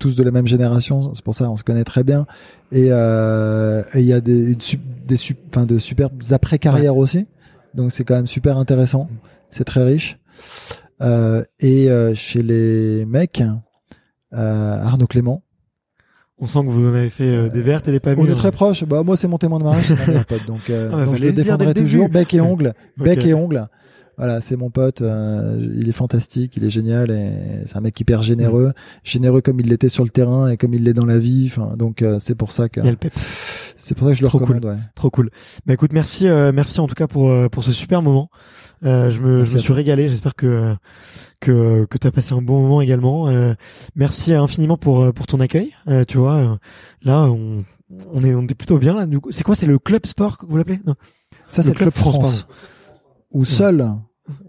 tous de la même génération, c'est pour ça on se connaît très bien. Et euh, il y a des, des enfin de superbes après carrières aussi, donc c'est quand même super intéressant. C'est très riche. Euh, et euh, chez les mecs, euh, Arnaud Clément. On sent que vous en avez fait euh, des vertes et des pas mûres. On est très proches. Bah moi c'est mon témoin de mariage, c'est mon pote, donc, euh, ah, donc je le défendrai toujours bec et ongle, bec et ongle. Voilà, c'est mon pote. Euh, il est fantastique, il est génial et c'est un mec hyper généreux, généreux comme il l'était sur le terrain et comme il l'est dans la vie. Enfin, donc euh, c'est pour ça que c'est pour ça que je le recommande. Cool. Ouais. Trop cool. Bah écoute, merci, euh, merci en tout cas pour pour ce super moment. je me, je me suis régalé. J'espère que que que t'as passé un bon moment également. merci infiniment pour pour ton accueil. tu vois, là on on est on est plutôt bien là. Du coup, c'est quoi C'est le club sport que vous l'appelez? Ça c'est le club, France. France où seuls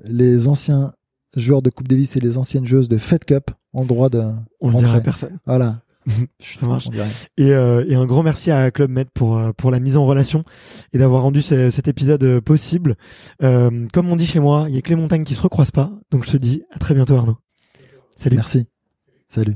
les anciens joueurs de Coupe Davis et les anciennes joueuses de Fed Cup ont le droit de on dirait personne. Voilà. Ça marche. Et, euh, et, un grand merci à Club Med pour euh, pour la mise en relation et d'avoir rendu cet épisode euh, possible. Euh, comme on dit chez moi, il y a que les montagnes qui se recroisent pas. Donc je te dis à très bientôt Arnaud. Salut. Merci. Salut.